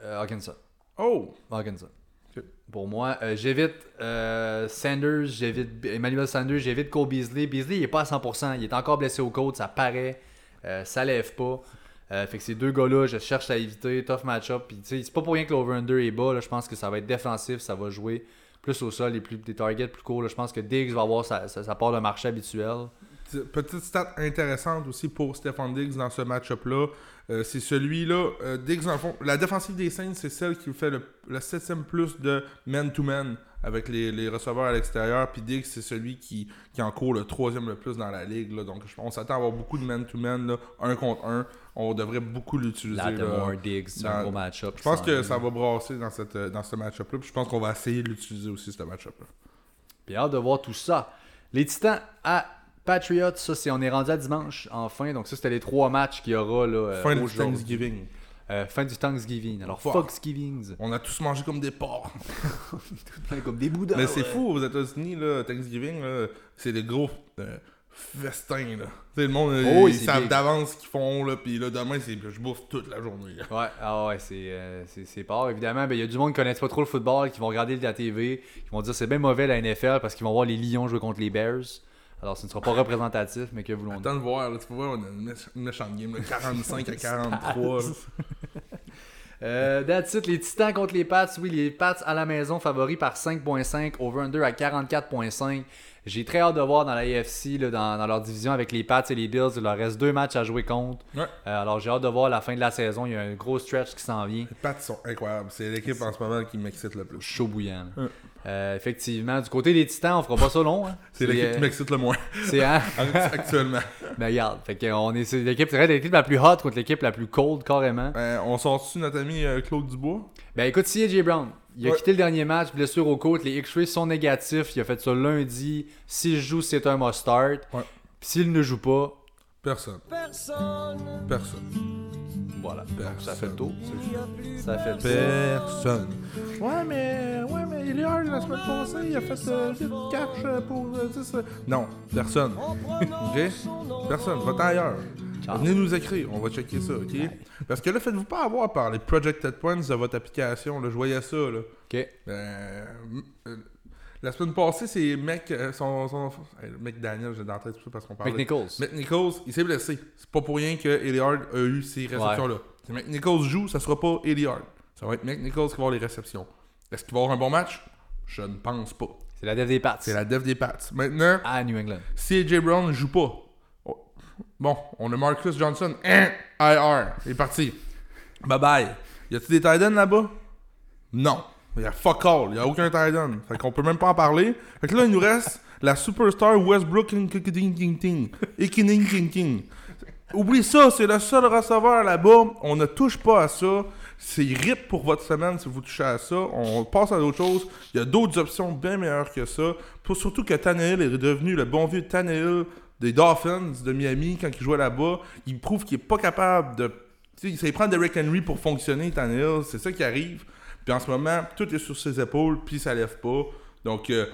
A: Euh, Hawkinson.
B: Oh!
A: Hawkinson. Pour moi, euh, j'évite euh, Sanders, j'évite Emmanuel Sanders, j'évite Cole Beasley. Beasley, il est pas à 100%, il est encore blessé au côte, ça paraît, euh, ça lève pas. Fait que ces deux gars-là, je cherche à éviter, tough match-up. Puis, tu sais, c'est pas pour rien que l'over-under est bas. là. Je pense que ça va être défensif, ça va jouer plus au sol, les plus, des targets plus courts. là. Je pense que Diggs va avoir sa, sa, sa part de marché habituel.
B: Petite stat intéressante aussi pour Stephon Diggs dans ce match-up-là. Euh, c'est celui-là. euh, Diggs, dans le fond, la défensive des Saints, c'est celle qui fait le, le septième plus de man-to-man avec les, les receveurs à l'extérieur. Puis Diggs, c'est celui qui, qui en court le troisième le plus dans la ligue. là. Donc, on s'attend à avoir beaucoup de man-to-man, là, un contre un. On devrait beaucoup l'utiliser. là.
A: Lattimore, Diggs, c'est un gros match-up.
B: Je pense que ça va brasser dans, cette, dans ce match-up-là. Puis je pense qu'on va essayer de l'utiliser aussi, ce match-up-là.
A: Puis hâte de voir tout ça. Les Titans à Patriots, ça c'est on est rendu à dimanche enfin. Donc ça c'était les trois matchs qu'il y aura là. euh,
B: Fin du. Thanksgiving.
A: Euh, fin du Thanksgiving. Alors
B: Fuck.
A: Foxgivings.
B: On a tous mangé comme des porcs.
A: Comme des boudins.
B: Mais c'est
A: ouais.
B: fou aux États-Unis, là, Thanksgiving, là, c'est des gros euh, festins. Là. Tu sais, le monde,
A: Oh
B: ils savent d'avance ce qu'ils font, là, puis là, demain, c'est, je bouffe toute la journée. là.
A: Ouais, ah ouais, c'est euh, c'est- c'est pas. Évidemment, ben, il y a du monde qui connaît pas trop le football, qui vont regarder la TV, qui vont dire c'est bien mauvais la NFL parce qu'ils vont voir les Lions jouer contre les Bears. Alors ce ne sera pas représentatif, mais que voulons-nous?
B: Attends de voir, là, tu peux voir, on a une, méch- une méchante game, là, 45 à 43. là.
A: Euh, that's it, les Titans contre les Pats. Oui, les Pats à la maison, favoris par 5.5, over-under à 44.5. J'ai très hâte de voir dans la AFC, là, dans, dans leur division avec les Pats et les Bills. Il leur reste deux matchs à jouer contre.
B: Ouais.
A: Euh, alors j'ai hâte de voir la fin de la saison. Il y a un gros stretch qui s'en vient.
B: Les Pats sont incroyables. C'est l'équipe en ce moment qui m'excite le plus.
A: Chaud bouillant.
B: Ouais.
A: Euh, effectivement, du côté des Titans, on fera pas ça long. hein.
B: C'est l'équipe
A: euh,
B: qui m'excite le moins
A: C'est hein?
B: actuellement.
A: Mais regarde, fait que on est c'est l'équipe, c'est vrai, l'équipe la plus hot contre l'équipe la plus cold carrément.
B: Euh, on sort-tu notre ami euh, Claude Dubois?
A: Ben écoute, si AJ Brown, il a
B: Ouais.
A: quitté le dernier match, blessure au côte, les X-rays sont négatifs, il a fait ça lundi. S'il joue, c'est un must start.
B: Ouais.
A: Puis s'il ne joue pas,
B: Personne.
C: Personne,
B: Personne.
A: Voilà.
B: Personne.
A: Ça fait le tour. Ça fait le tour.
B: Personne. Ouais, mais, ouais, mais Eliard, la semaine passée, il a fait euh, 8 cash euh, pour euh, 10. euh, Non, personne. ok? Personne. Va ailleurs.
A: Ciao.
B: Venez nous écrire, on va checker ça, ok? Parce que là, faites-vous pas avoir par les projected points de votre application. Là, je voyais ça, là.
A: Ok.
B: Euh, m- euh, la semaine passée, c'est mec, euh, son, son, mec Daniel, j'ai dans la tête tout ça parce qu'on parlait.
A: McNichols.
B: Mick Nichols, il s'est blessé. C'est pas pour rien que Eliard a eu ces réceptions-là. Si Mick Nichols joue, ça sera pas Eliard. Ça va être Mick Nichols qui va avoir les réceptions. Est-ce qu'il va avoir un bon match? Je ne pense pas.
A: C'est la dev des Pats.
B: C'est la dev des Pats. Maintenant,
A: À New England.
B: si AJ Brown ne joue pas, oh, bon, on a Marcus Johnson, hein, IR, il est parti. Bye bye. Y a-tu des tight ends là-bas? Non. Il y a fuck all. Il y a aucun tight end. Fait qu'on peut même pas en parler. Fait que là, il nous reste la superstar Westbrook King King King King. Oublie ça, c'est le seul receveur là-bas. On ne touche pas à ça. C'est rip pour votre semaine si vous touchez à ça. On passe à d'autres choses. Il y a d'autres options bien meilleures que ça. Surtout que Tannehill est devenu le bon vieux Tannehill des Dolphins de Miami quand il jouait là-bas. Il prouve qu'il est pas capable de. Tu sais, lui prend Derrick Henry pour fonctionner, Tannehill. C'est ça qui arrive. Puis en ce moment, tout est sur ses épaules, puis ça lève pas. Donc, euh,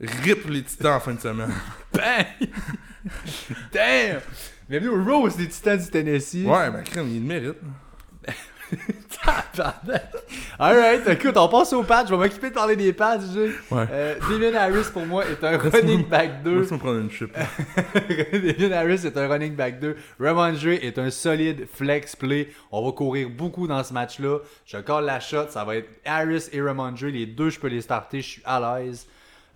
B: rip les titans en fin de semaine.
A: Bang! Damn! Bienvenue au Rose des Titans du Tennessee.
B: Ouais, ben, crème, il le mérite.
A: Alright, écoute, on passe aux patchs. Je vais m'occuper de parler des patchs. Jay.
B: Ouais.
A: Euh, Damien Harris pour moi est un running back 2.
B: Laisse-moi prendre une chip.
A: Damien Harris est un running back 2. Ramondre est un solide flex play. On va courir beaucoup dans ce match-là. Je colle la shot. Ça va être Harris et Ramondre. Les deux, je peux les starter. Je suis à l'aise.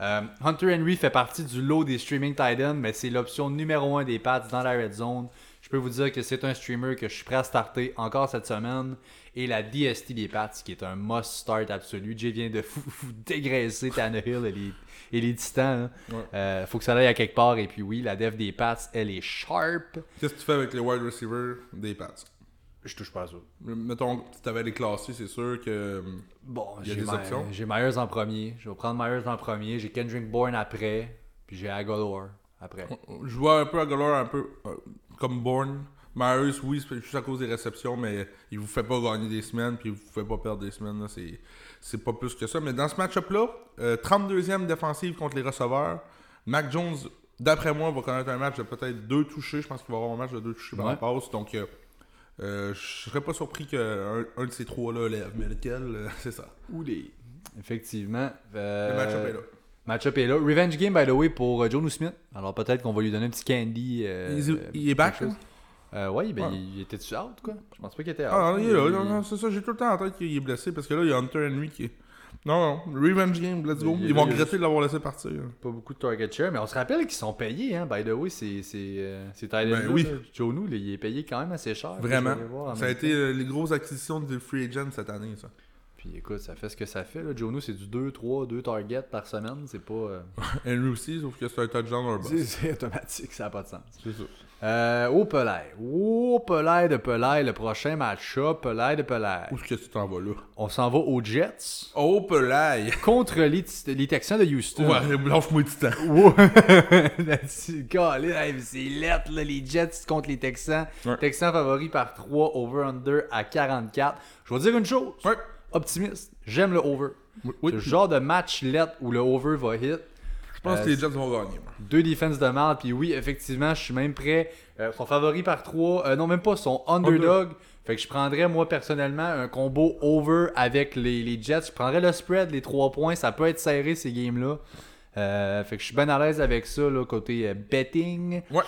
A: Euh, Hunter Henry fait partie du lot des streaming tight ends, mais c'est l'option numéro 1 des Pats dans la red zone. Je peux vous dire que c'est un streamer que je suis prêt à starter encore cette semaine. Et la DST des Pats, qui est un must start absolu. Jay vient de vous, vous dégraisser Tannehill et les, et les Titans. hein.
B: Ouais.
A: Euh, faut que ça aille à quelque part. Et puis oui, la dev des Pats, elle est sharp.
B: Qu'est-ce que tu fais avec les wide receivers des Pats?
A: Je touche pas à ça.
B: Mettons, si t'avais les classés, c'est sûr que.
A: Bon,
B: Il y a
A: j'ai
B: des
A: My-
B: options.
A: J'ai Myers en premier. Je vais prendre Myers en premier. J'ai Kendrick Bourne après. Puis j'ai Aguilar après.
B: Je vois un peu Aguilar un peu euh, comme Bourne. Myers, oui, c'est juste à cause des réceptions, mais il vous fait pas gagner des semaines, puis il vous fait pas perdre des semaines. là, C'est, c'est pas plus que ça. Mais dans ce match-up-là, euh, 32e défensive contre les receveurs. Mac Jones, d'après moi, va connaître un match de peut-être deux touchés. Je pense qu'il va avoir un match de deux touchés par
A: Ouais.
B: la passe. Donc, euh, euh, je serais pas surpris qu'un un de ces trois-là lève. Mais lequel, euh, c'est ça.
A: Ou les. Effectivement. Euh,
B: Le match-up est là.
A: Match-up est là. Revenge game, by the way, pour euh, Jonu Smith. Alors peut-être qu'on va lui donner un petit candy. euh,
B: Il- il est back,
A: chose. Euh, ouais, ben,
B: Ouais.
A: il, était-tu out, quoi? Je pense pas qu'il était out.
B: Ah, non, il est là. Non, non, c'est ça. J'ai tout le temps en tête qu'il est blessé parce que là, il y a Hunter Henry qui est. Non, non. Revenge game, let's go.
A: Il
B: Ils vont regretter de l'avoir laissé partir.
A: Pas beaucoup de target share, mais on se rappelle qu'ils sont payés, hein. By the way, c'est c'est euh,
B: Ben oui.
A: Jonu, il est payé quand même assez cher.
B: Vraiment. Ça a été les grosses acquisitions de free agent cette année, ça.
A: Puis écoute, ça fait ce que ça fait. Là. Jonu, c'est du 2, 3, 2 targets par semaine. C'est pas. euh,
B: Henry aussi, sauf que c'est un touchdown ou un
A: c'est-
B: boss.
A: c'est automatique, ça n'a pas de sens.
B: C'est ça.
A: Euh, au Pelay. Au Pelay de Pelay, le prochain match-up, Pelay de Pelay.
B: Où est-ce que tu t'en vas là?
A: On s'en va aux Jets
B: Oh, Pelay!
A: contre les, les Texans de Houston.
B: Ouais, lâche-moi du temps.
A: C'est lettre, là, les Jets contre les Texans.
B: Ouais.
A: Texans favoris par 3, over-under à 44. Je vais dire une chose.
B: Ouais.
A: Optimiste, j'aime le over.
B: Oui,
A: C'est le genre de match lettre où le over va hit.
B: je pense
A: Euh,
B: que les Jets vont gagner.
A: Deux défenses de merde, puis oui, effectivement, je suis même prêt. Euh, sont favoris par 3, non même pas, sont underdog. Fait que je prendrais, moi, personnellement, un combo over avec les, les Jets. Je prendrais le spread, les 3 points. Ça peut être serré, ces games-là. Euh, fait que je suis bien à l'aise avec ça, là, côté euh, betting.
B: Ouais.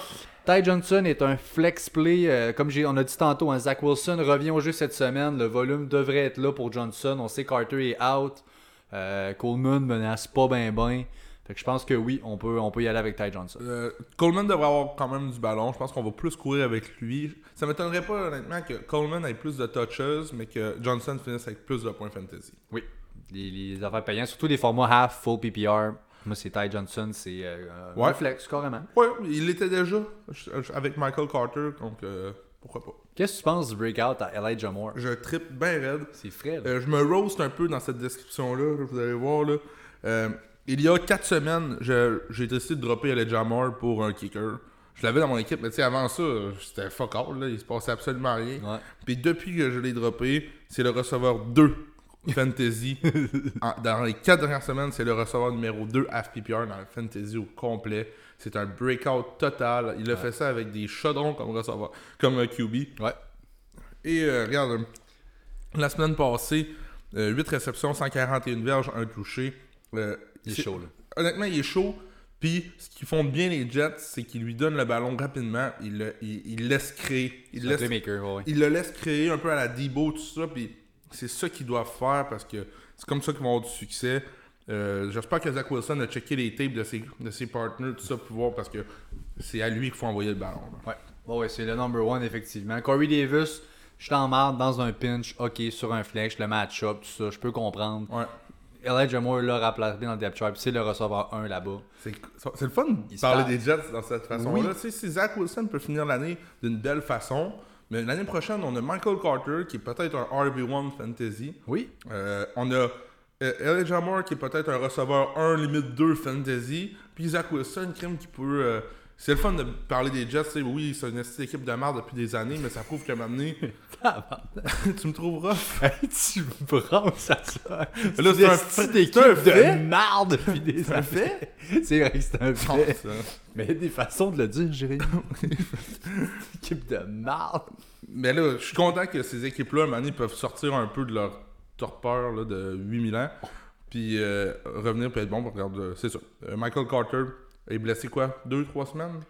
A: Ty Johnson est un flex play. euh, comme on a dit tantôt, hein, Zach Wilson revient au jeu cette semaine. Le volume devrait être là pour Johnson. On sait Carter est out. Euh, Coleman menace pas ben ben. Fait que je pense que oui, on peut, on peut y aller avec Ty Johnson.
B: Euh, Coleman devrait avoir quand même du ballon. Je pense qu'on va plus courir avec lui. Ça m'étonnerait pas, honnêtement, que Coleman ait plus de touches, mais que Johnson finisse avec plus de points fantasy.
A: Oui. Les, les affaires payantes, surtout les formats half, full PPR. Moi, c'est Ty Johnson, c'est euh, un
B: Ouais.
A: flex, carrément.
B: Ouais, il était déjà avec Michael Carter, donc euh, pourquoi pas.
A: Qu'est-ce que tu penses du breakout à Elijah Moore?
B: Je trippe bien raide.
A: C'est frais.
B: Euh, je me roast un peu dans cette description-là, là, vous allez voir. Là. Euh, il y a 4 semaines, j'ai décidé de dropper Elijah Moore pour un kicker. Je l'avais dans mon équipe, mais tu sais, avant ça, c'était fuck all, là, il se passait absolument rien.
A: Ouais.
B: Puis depuis que je l'ai droppé, c'est le receveur 2 Fantasy. En- dans les 4 dernières semaines, c'est le receveur numéro 2 FPPR dans le Fantasy au complet. C'est un breakout total. Il a fait ça avec des chaudrons comme receveur, comme euh, QB.
A: Ouais.
B: Et euh, regarde, euh, la semaine passée, 8 réceptions, 141 verges, un touché. Euh,
A: Il est chaud, là.
B: Honnêtement, il est chaud. Puis, ce qu'ils font bien les Jets, c'est qu'ils lui donnent le ballon rapidement. Il, le- il, il laisse créer. Il
A: un
B: laisse,
A: ouais.
B: il le laisse créer un peu à la Debo, tout ça. Puis, c'est ça qu'ils doivent faire parce que c'est comme ça qu'ils vont avoir du succès. Euh, J'espère que Zach Wilson a checké les tapes de ses, de ses partners, tout ça, pour voir parce que c'est à lui qu'il faut envoyer le ballon. là.
A: Ouais. Bon, ouais, c'est le number one, effectivement. Corey Davis, je t'en marre dans un pinch, ok, sur un flex, le match-up, tout ça, je peux comprendre.
B: Ouais.
A: Elijah Moore l'a rappelé dans le depth chart, c'est le receveur 1 là-bas.
B: C'est c'est le fun de parler
A: parle.
B: des Jets dans cette façon-là.
A: Oui.
B: Si Zach Wilson peut finir l'année d'une belle façon, mais l'année prochaine, on a Michael Carter qui est peut-être un RB1 fantasy.
A: Oui.
B: Euh, on a euh, Elijah Moore qui est peut-être un receveur 1, limite 2 fantasy. Puis Zach Wilson, crime qui peut. C'est le fun de parler des Jets. tu sais, Oui, c'est une petite équipe de merde depuis des années, mais ça prouve qu'à un moment donné, tu me trouveras.
A: Hey, tu me branches à ça.
B: Là,
A: c'est
B: un
A: une
B: fait-
A: équipe de marde depuis des années. C'est vrai que c'est un fait.
B: Ça.
A: Mais il y a des façons de le dire, Jérémy. équipe de marde.
B: Mais là, je suis content que ces équipes-là, à un moment donné, peuvent sortir un peu de leur torpeur là, de 8000 ans. Puis euh, revenir puis être bon. Regarde, c'est ça. Euh, Michael Carter est blessé quoi? 2-3 semaines?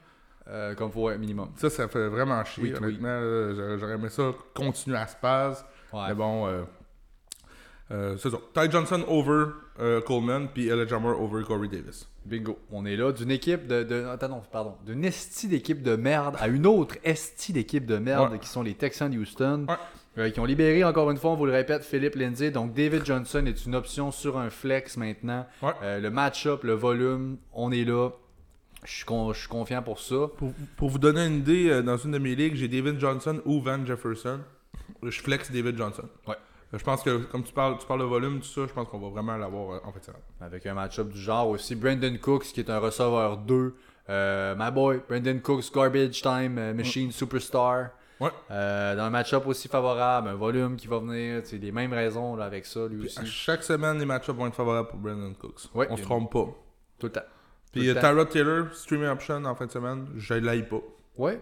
A: Euh, comme faut, minimum.
B: Ça, ça fait vraiment chier.
A: Oui,
B: honnêtement, j'aurais- aimé ça continuer à se passe.
A: Ouais.
B: Mais bon, euh, euh, c'est ça. Ty Johnson over euh, Coleman, puis Elijah Moore over Corey Davis.
A: Bingo. On est là d'une équipe de. de attends, pardon. D'une esti d'équipe de merde à une autre esti d'équipe de merde
B: Ouais.
A: qui sont les Texans de Houston.
B: Ouais.
A: euh, qui ont libéré, encore une fois, on vous le répète, Philippe Lindsay. Donc, David Johnson est une option sur un flex maintenant.
B: Ouais.
A: Euh, le match-up, le volume, on est là. Je suis, con- je suis confiant pour ça.
B: Pour, pour vous donner une idée, euh, dans une de mes ligues, j'ai David Johnson ou Van Jefferson. je flex David Johnson.
A: Ouais.
B: Euh, Je pense que, comme tu parles, tu parles de volume, tout ça, je pense qu'on va vraiment l'avoir euh, en fait.
A: Avec un match-up du genre aussi. Brandon Cooks, qui est un receveur 2. Euh, my boy, Brandon Cooks, Garbage Time, Machine Superstar.
B: Ouais.
A: Euh, dans un match-up aussi favorable, un volume qui va venir. C'est les mêmes raisons là, avec ça, lui aussi.
B: À chaque semaine, les match-ups vont être favorables pour Brandon Cooks.
A: Ouais.
B: On se trompe pas.
A: Tout le temps.
B: Puis euh. Tyrod Taylor, streaming option en fin de semaine, je l'aille pas.
A: Ouais.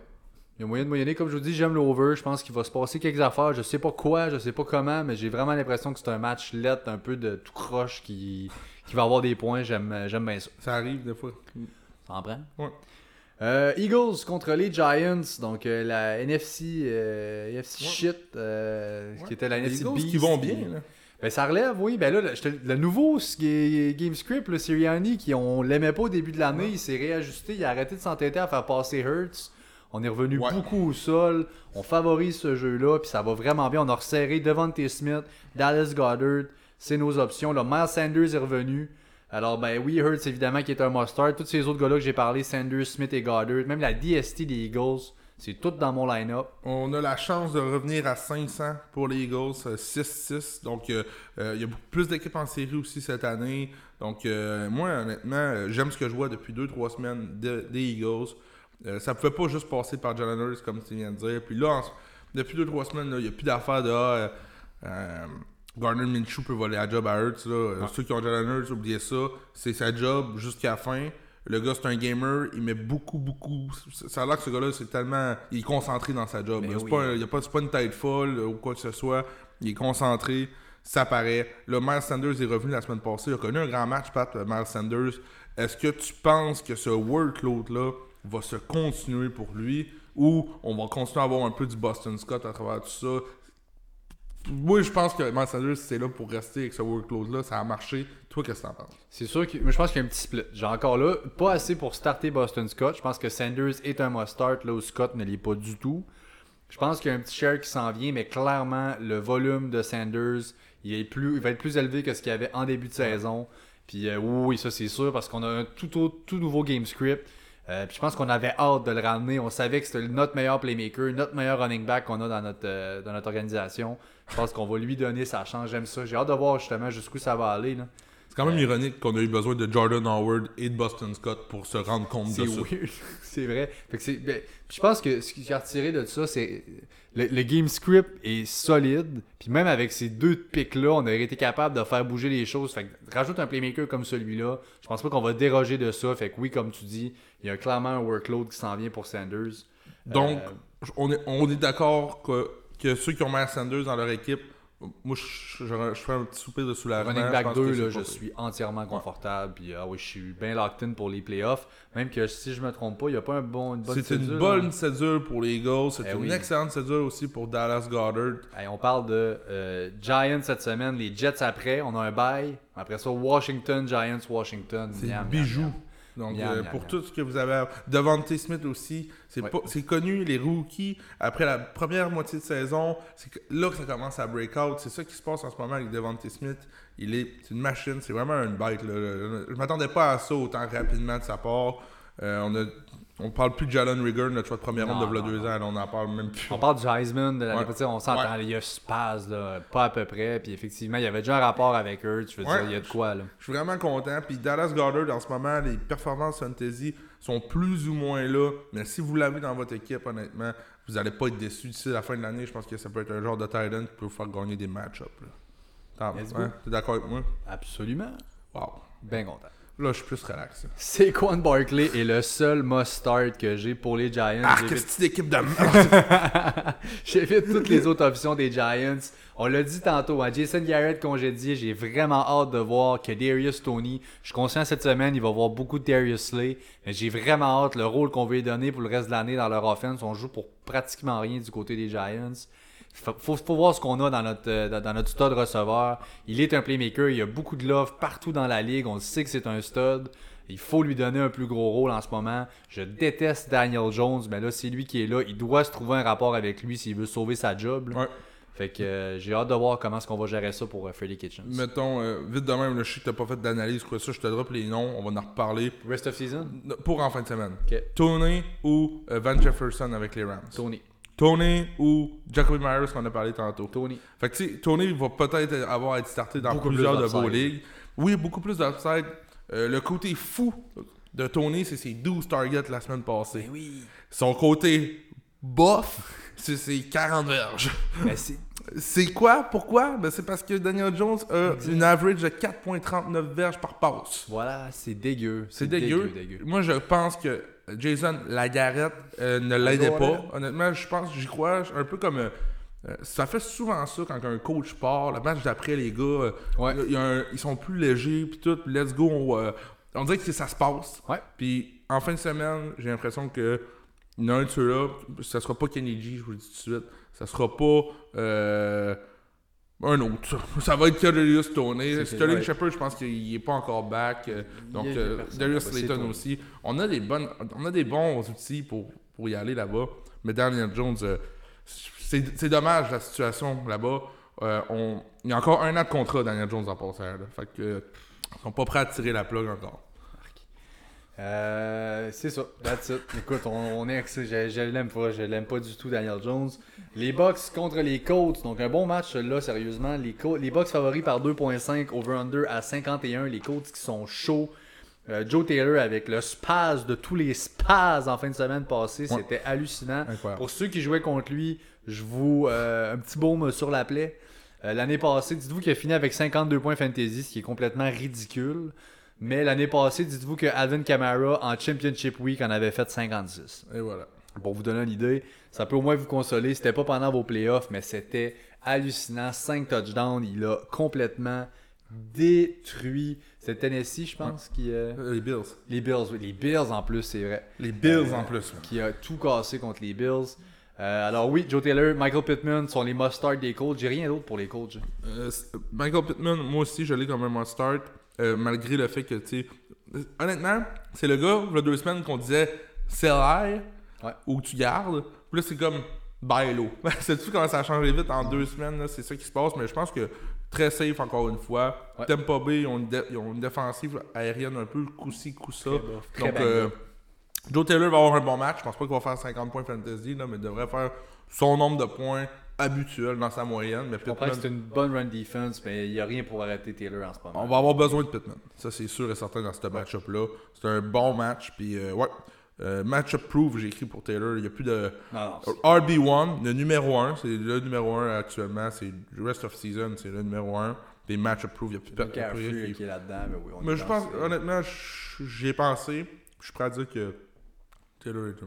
A: Il y a moyen de moyenner. Comme je vous dis, j'aime l'over. Je pense qu'il va se passer quelques affaires. Je sais pas quoi, je sais pas comment, mais j'ai vraiment l'impression que c'est un match let, un peu de tout croche qui, qui va avoir des points. J'aime j'aime bien ça.
B: Ça arrive des fois.
A: Ça en prend?
B: Ouais.
A: Euh, Eagles contre les Giants, donc euh, la NFC, euh, NFC
B: Ouais.
A: shit, euh, qui était la
B: Les
A: NFC
B: Eagles
A: Beast,
B: qui vont bien. Là.
A: Ben ça relève, oui. Ben là, le, le nouveau ce qui est- game script, le Sirianni, qui on l'aimait pas au début de l'année, il s'est réajusté, il a arrêté de s'entêter à faire passer Hurts. On est revenu
B: Ouais.
A: beaucoup au sol, on favorise ce jeu-là, puis ça va vraiment bien. On a resserré Devontae Smith, Dallas Goddard, c'est nos options. Là, Miles Sanders est revenu. Alors, ben oui, Hurts évidemment qui est un must-start. Tous ces autres gars-là que j'ai parlé, Sanders, Smith et Goddard, même la DST des Eagles, c'est tout dans mon line-up.
B: On a la chance de revenir à 500 pour les Eagles, euh, 6-6. Donc, euh, euh, il y a beaucoup plus d'équipes en série aussi cette année. Donc, euh, moi, honnêtement, euh, j'aime ce que je vois depuis 2-3 semaines de- des Eagles. Euh, ça ne pouvait pas juste passer par Jalen Hurts, comme tu viens de dire. Puis là, en depuis 2-3 semaines, il n'y a plus d'affaires de ah, euh, euh, Gardner Minshew peut voler la job à Hurts. Là. Euh, Ceux qui ont Jalen Hurts, oubliez ça. C'est sa job jusqu'à la fin. Le gars, c'est un gamer. Il met beaucoup, beaucoup. Ça a l'air que ce gars-là, c'est tellement. Il est concentré dans sa job.
A: Ben.
B: C'est
A: oui.
B: pas, pas, pas une tête folle ou quoi que ce soit. Il est concentré. Ça paraît. Le Miles Sanders est revenu la semaine passée. Il a connu un grand match, Pat, euh, Miles Sanders. Est-ce que tu penses que ce workload-là va se continuer pour lui ou on va continuer à avoir un peu du Boston Scott à travers tout ça? Moi, je pense que Sanders, c'est là pour rester avec ce workload-là. Ça a marché. Toi, qu'est-ce que t'en penses?
A: C'est sûr que. Je pense qu'il y a un petit split. J'ai encore là, pas assez pour starter Boston Scott. Je pense que Sanders est un must-start, là où Scott ne l'est pas du tout. Je pense qu'il y a un petit share qui s'en vient, mais clairement, le volume de Sanders, il, est plus, il va être plus élevé que ce qu'il y avait en début de saison. Puis euh, oui, oui, ça c'est sûr, parce qu'on a un tout, tout nouveau game script. Euh, puis je pense qu'on avait hâte de le ramener. On savait que c'était notre meilleur playmaker, notre meilleur running back qu'on a dans notre, euh, dans notre organisation. Je pense qu'on va lui donner sa chance. J'aime ça. J'ai hâte de voir justement jusqu'où ça va aller. Là.
B: C'est quand même ironique qu'on a eu besoin de Jordan Howard et de Boston Scott pour se rendre compte de ça.
A: c'est vrai. Fait que c'est- ben, je pense que ce qui a retiré de ça, c'est le, le game script est solide. Puis même avec ces deux picks-là, on aurait été capable de faire bouger les choses. Fait que rajoute un playmaker comme celui-là. Je pense pas qu'on va déroger de ça. Fait que oui, comme tu dis, il y a clairement un workload qui s'en vient pour Sanders.
B: Donc,
A: Euh,
B: on est, on est d'accord que, que ceux qui ont Miles Sanders dans leur équipe, moi, je, je, je fais un petit soupir de soulagement.
A: Running
B: Je
A: back
B: pense
A: 2,
B: que
A: là, je suis entièrement confortable. Puis ah oui, je suis bien locked in pour les playoffs. Même que si je me trompe pas, il n'y a pas un bon, une bonne
B: C'est une bonne
A: hein.
B: cédule pour les Eagles. C'est
A: Eh
B: une
A: oui.
B: excellente cédule aussi pour Dallas Goddard.
A: Hey, on parle de euh, Giants cette semaine, les Jets après, on a un bail. Après ça, Washington, Giants, Washington.
B: C'est bijou.
A: miam.
B: Donc, euh, pour tout ce que vous avez. Devante Smith aussi. C'est
A: Ouais.
B: pas- c'est connu, les rookies, après la première moitié de saison, c'est là que ça commence à break out. C'est ça qui se passe en ce moment avec Devante Smith. Il est c'est une machine, c'est vraiment une bête. Là. Je m'attendais pas à ça autant rapidement de sa part. Euh, on a. On parle plus de Jalen Rigger, notre choix de première ronde de deux ans, on n'en parle même plus.
A: On parle du Heisman, de l'année
B: Ouais.
A: passée, on s'entend,
B: Ouais.
A: il y a Spaz, là, pas à peu près. Puis effectivement, il y avait déjà un rapport avec eux. Je veux
B: Ouais.
A: dire, il y a de quoi là.
B: Je suis vraiment content. Puis Dallas Goddard, en ce moment, les performances fantasy sont plus ou moins là. Mais si vous l'avez dans votre équipe, honnêtement, vous n'allez pas être déçu d'ici la fin de l'année. Je pense que ça peut être un genre de tight end qui peut vous faire gagner des match-ups. hein? T'es d'accord avec moi?
A: Absolument.
B: Wow.
A: Bien content.
B: Là, je suis plus relax.
A: Saquon Barkley est le seul must-start que j'ai pour les Giants.
B: Ah, qu'est-ce que d'équipe de merde!
A: J'évite toutes les autres options des Giants. On l'a dit tantôt, hein, Jason Garrett congédié, j'ai vraiment hâte de voir que Darius Tony, je suis conscient cette semaine, il va voir beaucoup de Darius Slay, mais j'ai vraiment hâte le rôle qu'on veut lui donner pour le reste de l'année dans leur offense. On joue pour pratiquement rien du côté des Giants. Faut, faut, voir ce qu'on a dans notre, euh, dans, dans notre stud receveur. Il est un playmaker, il y a beaucoup de love partout dans la ligue, on le sait que c'est un stud. Il faut lui donner un plus gros rôle en ce moment. Je déteste Daniel Jones, mais là, c'est lui qui est là. Il doit se trouver un rapport avec lui s'il veut sauver sa job.
B: Ouais.
A: Fait que euh, j'ai hâte de voir comment est-ce qu'on va gérer ça pour euh, Freddy Kitchens.
B: Mettons, euh, vite de même, là, je sais que t'as pas fait d'analyse, quoi ça, je te drop les noms, on va en reparler.
A: Rest of season?
B: Pour en fin de semaine. Tony ou Van Jefferson avec les Rams?
A: Tony.
B: Tony ou Jacoby Myers qu'on a parlé tantôt.
A: Tony.
B: Fait que tu sais, Tony va peut-être avoir à être starté dans
A: Beaucoup
B: plusieurs
A: plus
B: de vos ligues. Oui, beaucoup plus d'upside. Euh, le côté fou de Tony, c'est ses 12 targets la semaine passée.
A: oui.
B: Son côté bof, c'est ses 40 verges.
A: Mais c'est.
B: C'est quoi? Pourquoi? Ben, c'est parce que Daniel Jones a une average de 4.39 verges par passe.
A: Voilà, c'est dégueu.
B: C'est dégueu.
A: dégueu.
B: Moi, je pense que Jason Lagarette euh, ne l'aidait pas. Honnêtement, je pense, j'y crois, un peu comme. euh, euh, ça fait souvent ça quand un coach part. Le match d'après, les gars, euh,
A: Ouais.
B: il y a un- ils sont plus légers, puis tout. Let's go. On, on dirait que ça se passe. Puis en fin de semaine, j'ai l'impression que il y en a un de ceux-là, ça sera pas Kenny G, je vous le dis tout de suite. Ça sera pas un autre. Ça va être Kadarius Tony. Sterling. Shepard, je pense qu'il est pas encore back. euh, donc euh. Darius Slayton aussi. On a des bonnes, on a des bons outils pour, pour y aller là-bas. Mais Daniel Jones, euh, c'est dommage la situation là-bas. Euh, on- il y a encore un an de contrat Daniel Jones en passant. là. Fait que ils sont pas prêts à tirer la plug encore.
A: Euh, c'est ça, that's it. Écoute, on, on est axé, je, je l'aime pas, je l'aime pas du tout, Daniel Jones. Les Bucks contre les Colts, donc un bon match là, sérieusement. Les, Col- les Bucks favoris par 2.5, over-under à 51. Les Colts qui sont chauds. Euh, Joe Taylor avec le spaz de tous les spaz en fin de semaine passée,
B: Ouais.
A: c'était hallucinant.
B: Incroyable.
A: Pour ceux qui jouaient contre lui, je vous. euh, un petit baume sur la plaie. Euh, l'année passée, dites-vous qu'il a fini avec 52 points fantasy, ce qui est complètement ridicule. Mais l'année passée, dites-vous que Alvin Kamara en Championship Week en avait fait 56.
B: Et voilà.
A: Pour vous donner une idée, ça peut au moins vous consoler. C'était pas pendant vos playoffs, mais c'était hallucinant. 5 touchdowns, il a complètement détruit. C'est Tennessee, je pense, qui. euh,
B: Euh, Les Bills.
A: Les Bills, oui, les Bills en plus, c'est vrai
B: Les Bills
A: Euh,
B: en plus. ouais.
A: qui a tout cassé contre les Bills. Euh, alors oui, Joe Taylor, Michael Pittman sont les must-start des Colts. J'ai rien d'autre pour les Colts.
B: Euh, c- Michael Pittman, moi aussi, je l'ai comme un must-start, euh, malgré le fait que, tu sais, honnêtement, c'est le gars, il y a deux semaines, qu'on disait sell high
A: Ouais.
B: ou tu gardes. Puis là, c'est comme buy low. Sais-tu comment ça a changé vite en deux semaines? C'est ça qui se passe, mais je pense que très safe encore une fois.
A: Ouais.
B: Tampa Bay, ils ont, une dé- ils ont une défensive aérienne un peu coup-ci, coup-ça. Donc, euh. Joe Taylor va avoir un bon match. Je pense pas qu'il va faire 50 points fantasy, là, mais il devrait faire son nombre de points habituel dans sa moyenne. Mais
A: Je comprends que
B: Pittman-
A: c'est une bonne run defense, mais il n'y a rien pour arrêter Taylor en ce moment.
B: on va avoir besoin de Pittman. Ça, c'est sûr et certain dans ce match-up-là. C'est un bon match. Puis, euh, ouais. Euh, match-up proof, j'ai écrit pour Taylor. Il n'y a plus de.
A: Non, non, c'est-
B: RB1, le numéro 1, c'est le numéro 1 actuellement. C'est le rest of season, c'est le numéro 1. Des match proof, il n'y a plus de
A: McCaffrey qui est là-dedans, mais oui. on
B: Mais
A: est
B: je pense, honnêtement, j'y ai pensé. Je suis prêt à dire que Taylor est un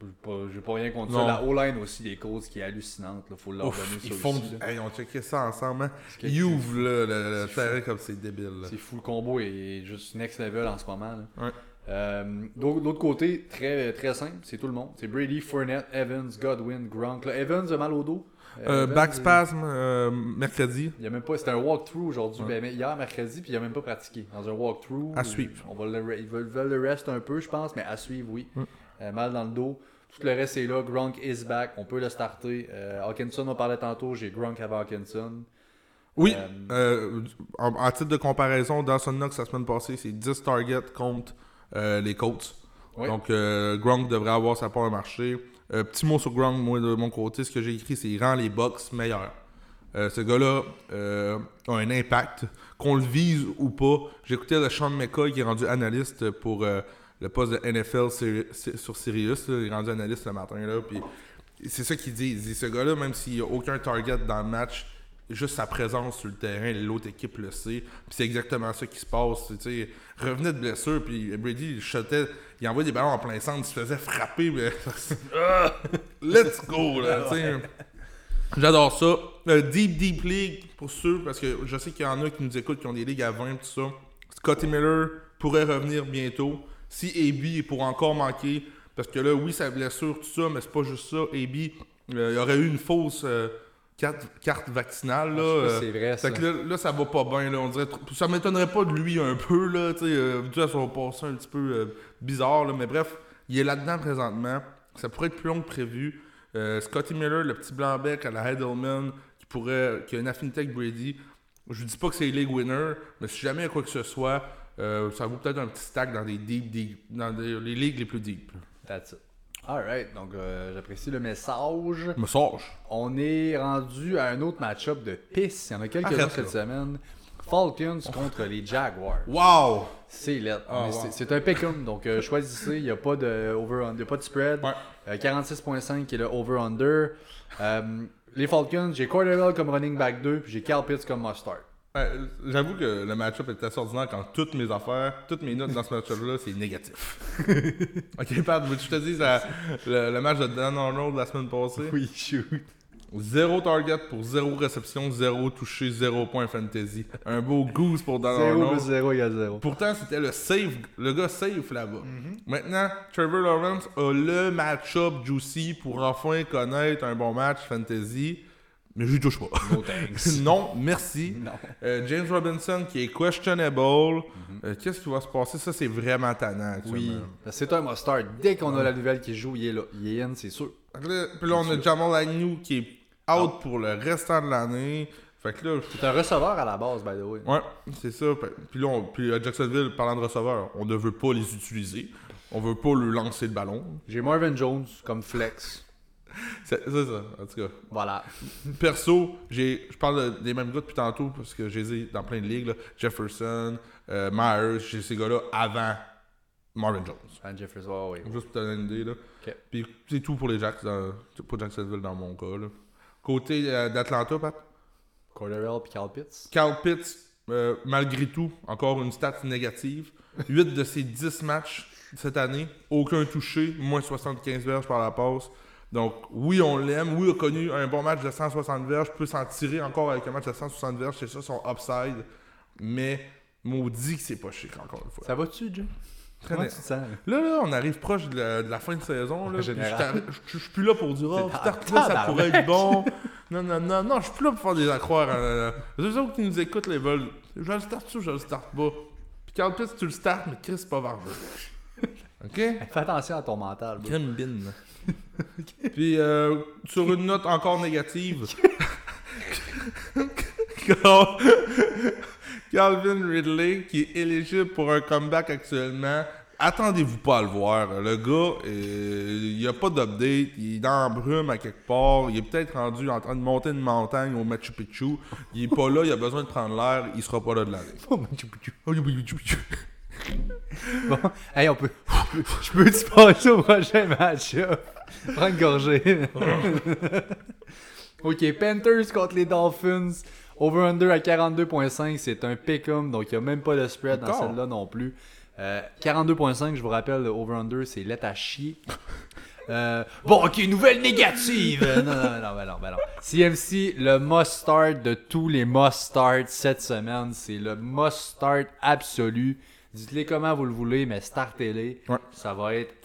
B: meilleur.
A: J'ai pas- rien contre
B: Non.
A: ça. La O-line aussi des Colts qui est hallucinante. Il faut leur
B: Ouf,
A: donner
B: ils
A: ça
B: font
A: aussi.
B: du-
A: là.
B: Hey, on checké ça ensemble. Hein?
A: que
B: Ils ouvrent là, le, le terrain comme c'est débile. là.
A: C'est fou, le combo est juste next level en ce moment. là.
B: Ouais.
A: Euh, D'autre d'autre côté, très, très simple, c'est tout le monde. C'est Brady, Fournette, Evans, Godwin, Gronk. Là, Evans a mal au dos.
B: Euh,
A: Evans,
B: backspasm euh, mercredi.
A: Il y a même pas, c'était un walkthrough aujourd'hui,
B: Ouais.
A: ben, mais hier mercredi, puis il a même pas pratiqué. Dans un walkthrough.
B: À suivre.
A: On va le, ils veulent, le rest un peu, je pense, mais à suivre, oui.
B: Mm.
A: Euh, mal dans le dos. Tout le reste est là. Gronk is back. On peut le starter. Euh, Hawkinson, on parlait tantôt. J'ai Gronk avant Hawkinson.
B: Oui,
A: Euh,
B: euh, en, en titre de comparaison, Dawson Knox la semaine passée, c'est 10 targets contre euh, les Colts.
A: Oui.
B: Donc, euh, Gronk devrait avoir sa part de marché. Euh, petit mot sur Gronk, moi, de mon côté, ce que j'ai écrit, c'est il rend les Bucks meilleurs. Euh, ce gars-là euh, a un impact, qu'on le vise ou pas. J'écoutais le Sean McCoy qui est rendu analyste pour le poste de NFL sur Sirius. Il est rendu analyste le matin. Là, c'est ça qu'il dit. Il dit ce gars-là, même s'il n'y a aucun target dans le match, juste sa présence sur le terrain, l'autre équipe le sait. Puis c'est exactement ça qui se passe. Tu sais, revenait de blessure, puis Brady, il shotait, il envoyait des ballons en plein centre, il se faisait frapper. mais- Ah! Let's go, là. J'adore ça. Deep, Deep League, pour ceux, parce que je sais qu'il y en a qui nous écoutent, qui ont des ligues à 20, tout ça. Scotty Miller pourrait revenir bientôt. Si AB pour encore manquer, parce que là, oui, sa blessure, tout ça, mais c'est pas juste ça. AB, euh, il aurait eu une fausse euh, carte, carte vaccinale, là.
A: pas si
B: euh,
A: c'est vrai, ça.
B: fait que là, là, ça va pas bien. Là, on dirait Ça m'étonnerait pas de lui un peu, là, tu sais, euh, son passé un petit peu euh, bizarre, là, mais bref, il est là-dedans présentement. Ça pourrait être plus long que prévu. Euh, Scotty Miller, le petit blanc-bec à la Heidelman, qui pourrait, qui a une affinité avec Brady. Je dis pas que c'est league winner, mais si jamais il y a quoi que ce soit, euh, ça vaut peut-être un petit stack dans des deep, deep- dans des- les ligues les plus deep.
A: That's it. Alright, donc euh, j'apprécie le message.
B: Message.
A: On est rendu à un autre match-up de pisse. Il y en a quelques-uns cette semaine. Falcons contre les Jaguars.
B: Wow!
A: C'est lettre.
B: Ah, wow.
A: c'est- un pick'em, donc euh, choisissez. Il n'y a pas de over il y a pas de spread.
B: Ouais.
A: Euh, 46.5 qui est le over-under. Les Falcons, j'ai Cordell comme running back 2, puis j'ai Cal Pitts comme must-start.
B: Ouais, J'avoue que le match-up est assez ordinaire quand toutes mes affaires, toutes mes notes dans ce match-up-là, c'est négatif. ok, Pat, veux-tu que je te dise la- le, le match de Dan Arnold la semaine passée?
A: Oui, shoot.
B: Zéro target pour zéro réception, zéro touché, zéro point fantasy. Un beau goose pour Dan
A: 0 plus
B: Arnold.
A: 0 égale 0.
B: Pourtant, c'était le save, le gars safe là-bas. Maintenant, Trevor Lawrence a le match-up juicy pour enfin connaître un bon match fantasy, mais j'y touche pas.
A: No thanks.
B: non, merci.
A: non.
B: Euh, James Robinson qui est questionable. Euh, Qu'est-ce qui va se passer? Ça, c'est vraiment tannant.
A: Oui, c'est un must-start. Dès qu'on a la nouvelle qui joue, il est là. Il est in, c'est sûr.
B: Là- Puis là, on a Jamal Agnew qui est out pour le restant de l'année. Fait que là,
A: C'est un receveur à la base, by the way.
B: ouais, c'est ça. Puis là, on- puis à Jacksonville, parlant de receveurs, on ne veut pas les utiliser. On veut pas leur lancer le ballon.
A: J'ai Marvin Jones comme flex.
B: C'est ça, en tout cas.
A: Voilà.
B: Perso, j'ai, je parle de- des mêmes gars depuis tantôt parce que j'ai ai dans plein de ligues. là. Jefferson, euh, Myers, j'ai ces gars-là avant Marvin Jones.
A: Van Jefferson, ouais.
B: Juste pour te donner une idée. Là. Puis c'est tout pour les Jacks, dans- pour Jacksonville dans mon cas. Là. Côté euh, d'Atlanta, Pat?
A: Cordell puis Cal Pitts.
B: Carl Pitts, euh, malgré tout, encore une stat négative. 8 de ses 10 matchs cette année, aucun touché, moins 75 verges par la passe. Donc, oui, on l'aime. Oui, il a connu un bon match de 160 verges. peut s'en tirer encore avec un match de 160 verges. C'est ça son upside. Mais, maudit que c'est pas chic, encore une fois.
A: Ça va-tu? Comment
B: Très
A: sens? là?
B: Là, on arrive proche de la, de la fin de saison. Là, je suis plus là pour dire Oh, là, ça pourrait être bon. Non, non, non, non, je suis plus là pour faire des accroires. Euh, les autres qui nous écoutent, les veulent. Je le start ou je le start pas? Puis quand tu le startes, mais Chris, c'est pas vargeux. Ok?
A: Fais attention à ton mental. bro.
B: Crème bin. Puis, euh, sur une note encore négative, Cal- Calvin Ridley, qui est éligible pour un comeback actuellement, attendez-vous pas à le voir. Le gars, euh, il n'y a pas d'update, il est dans la brume à quelque part, il est peut-être rendu en train de monter une montagne au Machu Picchu, il est pas là, il a besoin de prendre l'air, il sera pas là de l'année.
A: Oh, Bon, hey, on peut. Je peux-tu passer au prochain match? Prends une gorgée. ok, Panthers contre les Dolphins. Over-under à 42.5, c'est un pick-em, donc il n'y a même pas de spread dans celle-là non plus. Euh, 42.5, je vous rappelle, le over-under, c'est let à chier. Euh, bon, ok, nouvelle négative. Euh, non, non, non, ben non, ben non. CMC, le must-start de tous les must-start cette semaine. C'est le must-start absolu. Dites-les comment vous le voulez, mais startez-les.
B: Ouais.
A: Ça va être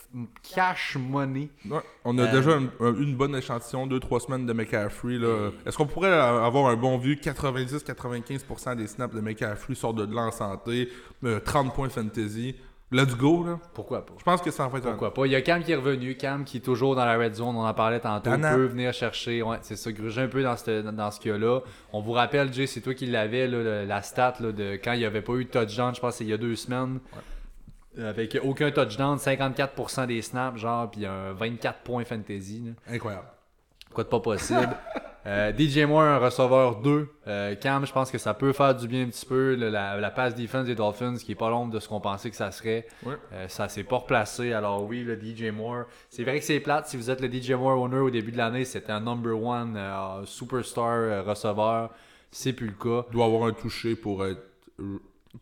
A: cash money.
B: Ouais, on a
A: Euh,
B: déjà une, une bonne échantillon, 2-3 semaines de McCaffrey. là. Est-ce qu'on pourrait avoir un bon vu 90-95% des snaps de McCaffrey sortent de là en santé, euh, 30 points fantasy? Let's go, là.
A: Pourquoi pas?
B: Je pense que ça en fait un.
A: Pourquoi pas? Il y a Cam qui est revenu. Cam qui est toujours dans la red zone. On en parlait tantôt.
B: Tannant.
A: peut venir chercher. Ouais, c'est ça. Gruger un peu dans ce, dans ce cas-là. On vous rappelle, Jay, c'est toi qui l'avais, la stat là, de quand il n'y avait pas eu de touchdown. Je pense que c'est il y a deux semaines. Avec aucun touchdown, 54% des snaps, genre, puis un 24 points fantasy. là.
B: Incroyable.
A: Quoi de pas possible? Euh, DJ Moore, un receveur 2. Euh, Cam, je pense que ça peut faire du bien un petit peu. la, la passe defense des Dolphins, qui est pas l'ombre de ce qu'on pensait que ça serait.
B: Ouais.
A: Euh, ça s'est pas replacé. Alors oui, le DJ Moore. C'est vrai que c'est plate. Si vous êtes le DJ Moore owner au début de l'année, c'était un number one euh, superstar euh, receveur. C'est plus le cas.
B: doit avoir un touché pour être,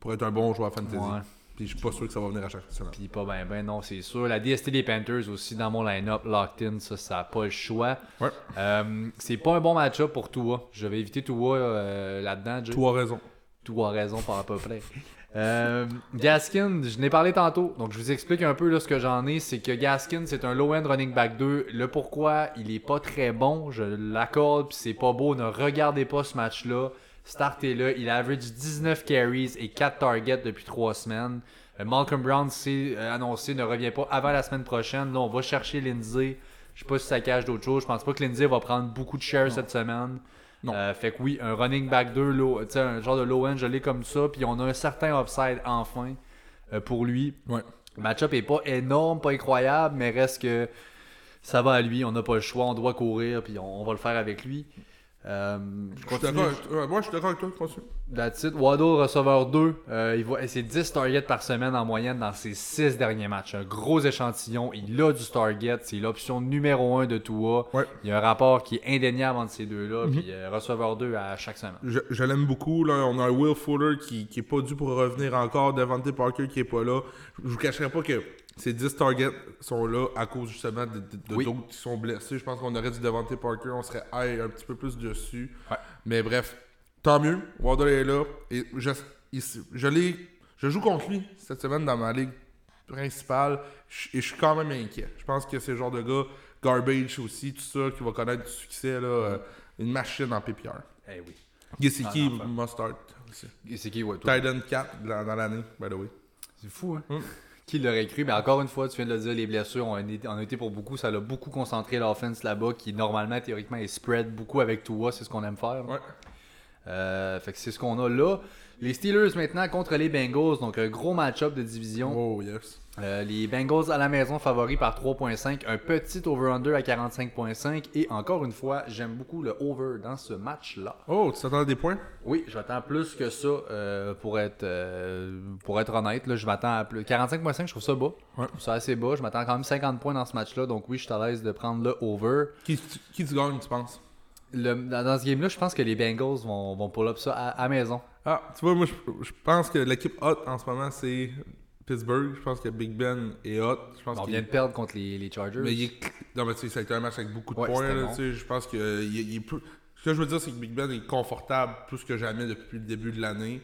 B: pour être un bon joueur fantasy.
A: Ouais.
B: Puis je suis pas sûr que ça va venir à chaque semaine.
A: Puis pas ben ben non, c'est sûr. La DST des Panthers aussi dans mon line-up, locked in, ça, ça n'a pas le choix.
B: Ouais.
A: Euh, c'est pas un bon match-up pour Tua. Je vais éviter Tua euh, là-dedans. Jay.
B: Tu as raison.
A: Tout a raison par à peu près. Euh, Gaskin, je n'ai parlé tantôt, donc je vous explique un peu là, ce que j'en ai. C'est que Gaskin, c'est un low-end running back 2. Le pourquoi, il est pas très bon, je l'accorde, puis c'est pas beau. Ne regardez pas ce match-là. Startez-le. Il average 19 carries et 4 targets depuis 3 semaines. Euh, Malcolm Brown, c'est euh, annoncé, ne revient pas avant la semaine prochaine. Là, on va chercher Lindsay. Je sais pas si ça cache d'autres choses. Je pense pas que Lindsay va prendre beaucoup de shares cette semaine.
B: Non.
A: Euh, fait que oui, un running back 2, low- tu sais, un genre de low end, je l'ai comme ça. Puis on a un certain upside enfin euh, pour lui.
B: Ouais.
A: Le match-up est pas énorme, pas incroyable, mais reste que ça va à lui, on n'a pas le choix, on doit courir, puis on, on va le faire avec lui. Euh, je
B: suis
A: continue.
B: d'accord avec toi. Ouais, moi, je suis d'accord avec toi. Continue.
A: That's it. Waddle, receveur 2. Euh, il voit, c'est 10 targets par semaine en moyenne dans ses 6 derniers matchs. Un gros échantillon. Il a du target. C'est l'option numéro 1 de Tua.
B: Ouais.
A: Il y a un rapport qui est indéniable entre ces deux-là. Puis euh, receveur 2 à chaque semaine.
B: Je, je l'aime beaucoup. Là. On a Will Fuller qui, qui est pas dû pour revenir encore. Devante Parker qui est pas là. Je vous cacherai pas que ces 10 targets sont là à cause justement de,
A: Oui.
B: d'autres qui sont blessés. Je pense qu'on aurait du Devante Parker. On serait high un petit peu plus dessus.
A: Ouais.
B: Mais bref, tant mieux. Waddle est là. Et je, il- je, l'ai- je joue contre lui cette semaine dans ma ligue principale. Et je suis quand même inquiet. Je pense que c'est le genre de gars, garbage aussi, tout ça, qui va connaître du succès. Là, euh, une machine en PPR.
A: Eh oui.
B: Gesicki,
A: Ah, C'est qui, ouais?
B: Titan 4 dans, dans l'année, by the way.
A: C'est fou, hein?
B: Mm.
A: Qui l'aurait cru? Mais encore une fois, tu viens de le dire, les blessures ont été, ont été pour beaucoup. Ça l'a beaucoup concentré l'offense là-bas, qui normalement, théoriquement, est spread beaucoup avec Tua. C'est ce qu'on aime faire.
B: Ouais.
A: Euh, fait que c'est ce qu'on a là. Les Steelers maintenant contre les Bengals, donc un gros match-up de division.
B: Oh, yes.
A: Euh, les Bengals à la maison favoris par 3.5, un petit over-under à 45.5 et encore une fois, j'aime beaucoup le over dans ce match-là.
B: Oh, tu t'attends des points?
A: Oui, j'attends plus que ça euh, pour être euh, pour être honnête. Là, je m'attends à plus. 45.5, je trouve ça bas.
B: Ouais.
A: Je trouve ça assez bas. Je m'attends quand même 50 points dans ce match-là. Donc oui, je suis à l'aise de prendre le over.
B: Qui, qui tu gagnes, tu penses?
A: Le- dans, dans ce game-là, je pense que les Bengals vont, vont pull up ça à, à maison.
B: Ah, tu vois, moi, je, je pense que l'équipe hot en ce moment, c'est Pittsburgh. Je pense que Big Ben est hot. Je pense
A: On vient de perdre contre les, les Chargers.
B: Mais il est... Non, mais tu sais, ça a été un match avec beaucoup de
A: Ouais,
B: points. Là, Je pense que il Ce que je veux dire, c'est que Big Ben est confortable plus que jamais depuis le début de l'année.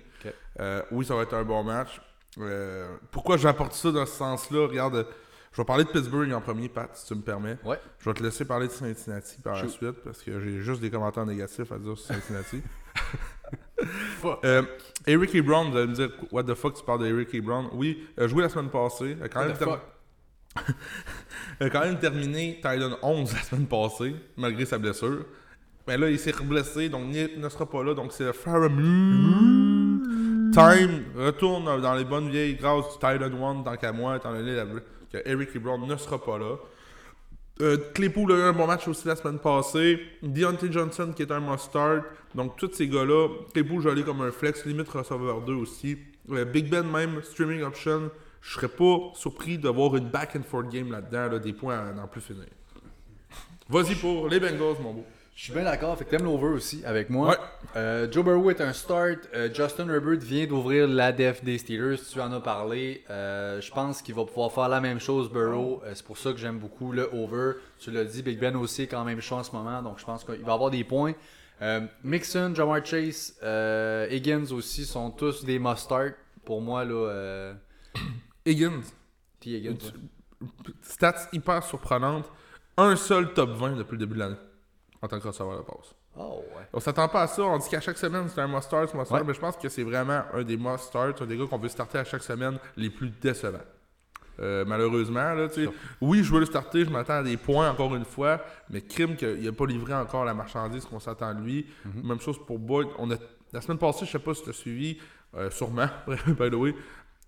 B: Euh, oui, ça va être un bon match. Euh, pourquoi j'apporte ça dans ce sens-là? Regarde, je vais parler de Pittsburgh en premier, Pat, si tu me permets.
A: Ouais.
B: Je vais te laisser parler de Cincinnati par la suite parce que j'ai juste des commentaires négatifs à dire sur Cincinnati. Euh, Eric Ebron, vous allez me dire, what the fuck, tu parles d'Eric Ebron? Oui, euh, joué la semaine passée. a quand
A: What
B: même term- a quand même terminé Titan 11 la semaine passée, malgré sa blessure. Mais là, il s'est blessé, donc il ne sera pas là. Donc c'est le Faramir. Time retourne dans les bonnes vieilles grâces du Titan 1, tant qu'à moi, étant donné que Eric Ebron ne sera pas là. Euh, Claypool a eu un bon match aussi la semaine passée. Deontay Johnson qui est un must-start. Donc, tous ces gars-là, Claypool, je comme un flex, limite receveur 2 aussi. Euh, Big Ben, même, streaming option. Je serais pas surpris de voir une back and forth game là-dedans, là, des points à n'en plus finir. Vas-y pour les Bengals, mon beau.
A: Je suis bien d'accord. Fait que t'aimes l'over aussi avec moi.
B: Ouais.
A: Euh, Joe Burrow est un start. Euh, Justin Herbert vient d'ouvrir la def des Steelers. Tu en as parlé. Euh, je pense qu'il va pouvoir faire la même chose, Burrow. C'est pour ça que j'aime beaucoup le over. Tu l'as dit, Big Ben aussi est quand même chaud en ce moment. Donc je pense qu'il va avoir des points. Mixon, Jamar Chase, Higgins aussi sont tous des must-start. Pour moi, là,
B: Higgins,
A: T. Higgins. ouais.
B: stats hyper surprenantes. Un seul top 20 depuis le début de l'année en tant que receveur de passe.
A: Oh, ouais.
B: On s'attend pas à ça. On dit qu'à chaque semaine, c'est un must-start,
A: Ouais.
B: mais je pense que c'est vraiment un des must-starts, un des gars qu'on veut starter à chaque semaine les plus décevants. Euh, malheureusement, là, tu sais. Oui, je veux le starter, je m'attends à des points encore une fois, mais crime qu'il n'a pas livré encore la marchandise qu'on s'attend de lui.
A: Mhm.
B: Même chose pour Boyd. On a, la semaine passée, je sais pas si tu as suivi, euh, sûrement, by the way,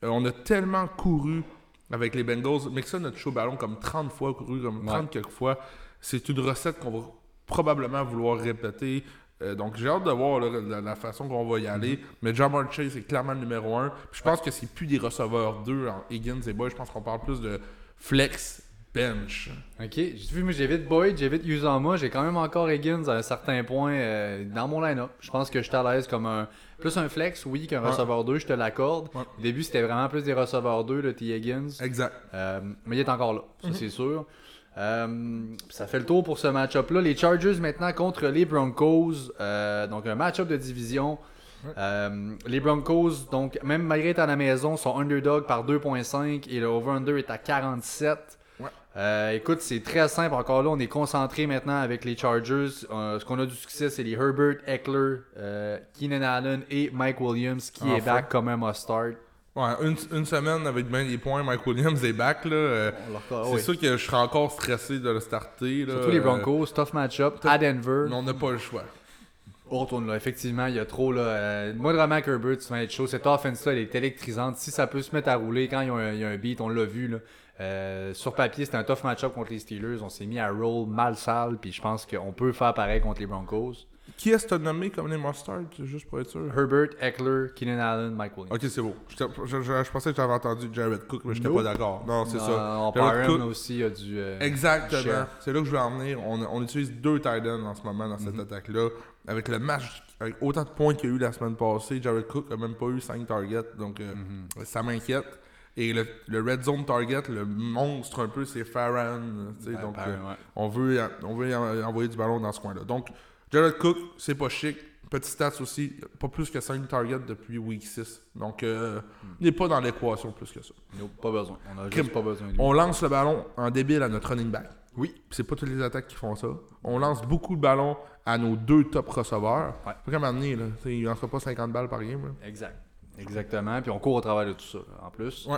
B: euh, on a tellement couru avec les Bengals. Mixon a touché au ballon comme 30 fois, couru comme 30 quelques fois. C'est une recette qu'on va probablement vouloir répéter. Euh, donc j'ai hâte de voir là, la, la façon qu'on va y aller. Mais Jamar Chase est clairement le numéro 1. je pense que c'est plus des receveurs 2 en Higgins et Boyd. Je pense qu'on parle plus de flex bench.
A: Ok, j'ai vu, moi j'évite Boyd, j'évite Uzama, j'ai quand même encore Higgins à un certain point euh, dans mon line-up. Je pense que je suis à l'aise comme un plus un flex, oui, qu'un
B: Ouais.
A: receveur 2, je te l'accorde.
B: Ouais.
A: Au début, c'était vraiment plus des receveurs 2, le T. Higgins.
B: Exact.
A: Euh, mais il est encore là, ça c'est sûr. Euh, ça fait le tour pour ce match-up-là. Les Chargers maintenant contre les Broncos. Euh, donc un match-up de division. Euh, les Broncos, donc même malgré être à la maison, sont underdog par 2.5 et le over-under est à 47.
B: Ouais.
A: Euh, écoute, c'est très simple. Encore là, on est concentré maintenant avec les Chargers. Ce qu'on a du succès, c'est les Herbert, Eckler, Keenan Allen et Mike Williams qui est back comme un must-start.
B: Ouais, une, une semaine avec bien des points, Mike Williams est back. Là, euh, c'est
A: oui.
B: sûr que je serais encore stressé de le starter. Là,
A: Surtout les
B: euh,
A: Broncos, tough match-up à Denver.
B: mais on n'a pas le choix.
A: On retourne là. Effectivement, il y a trop là. Euh, moi, vraiment, Herbert, tu vas être chaud. Cette offense-là, elle est électrisante. Si ça peut se mettre à rouler quand il y a un, il y a un beat, on l'a vu. Là. Euh, sur papier, c'était un tough match-up contre les Steelers. On s'est mis à roll mal sale, puis je pense qu'on peut faire pareil contre les Broncos.
B: Qui est-ce que t'as nommé comme les Mustard, juste pour être sûr?
A: Herbert, Eckler, Keenan Allen, Mike Williams.
B: Ok, c'est beau. Je, je- je- je pensais que j'avais entendu Jared Cook, mais j'étais
A: Nope.
B: pas d'accord. Non, c'est ça.
A: On
B: Jared Cook-
A: aussi a du. euh,
B: Exactement. C'est là que je vais en venir. On, on utilise deux tight ends en ce moment dans cette
A: Mhm.
B: attaque-là. Avec le match, avec autant de points qu'il y a eu la semaine passée, Jared Cook a même pas eu 5 targets. Donc euh,
A: Mhm.
B: ça m'inquiète. Et le, le red zone target, le monstre un peu, c'est Farran. tu donc euh,
A: ouais.
B: on veut, on veut en- envoyer du ballon dans ce coin-là. Donc Jared Cook, c'est pas chic. Petit stats aussi, pas plus que 5 targets depuis week 6. Donc euh, il n'est pas dans l'équation plus que ça.
A: Nope, pas besoin. On a
B: Crime.
A: juste pas besoin.
B: On lance le ballon en débile à notre running back.
A: Oui.
B: C'est pas toutes les attaques qui font ça. On lance beaucoup de ballons à nos deux top receveurs.
A: Ouais.
B: Faut qu'à un moment donné, là, il lancera pas 50 balles par game. là.
A: Exact. Exactement. Puis on court au travers de tout ça, là, en plus.
B: Ouais.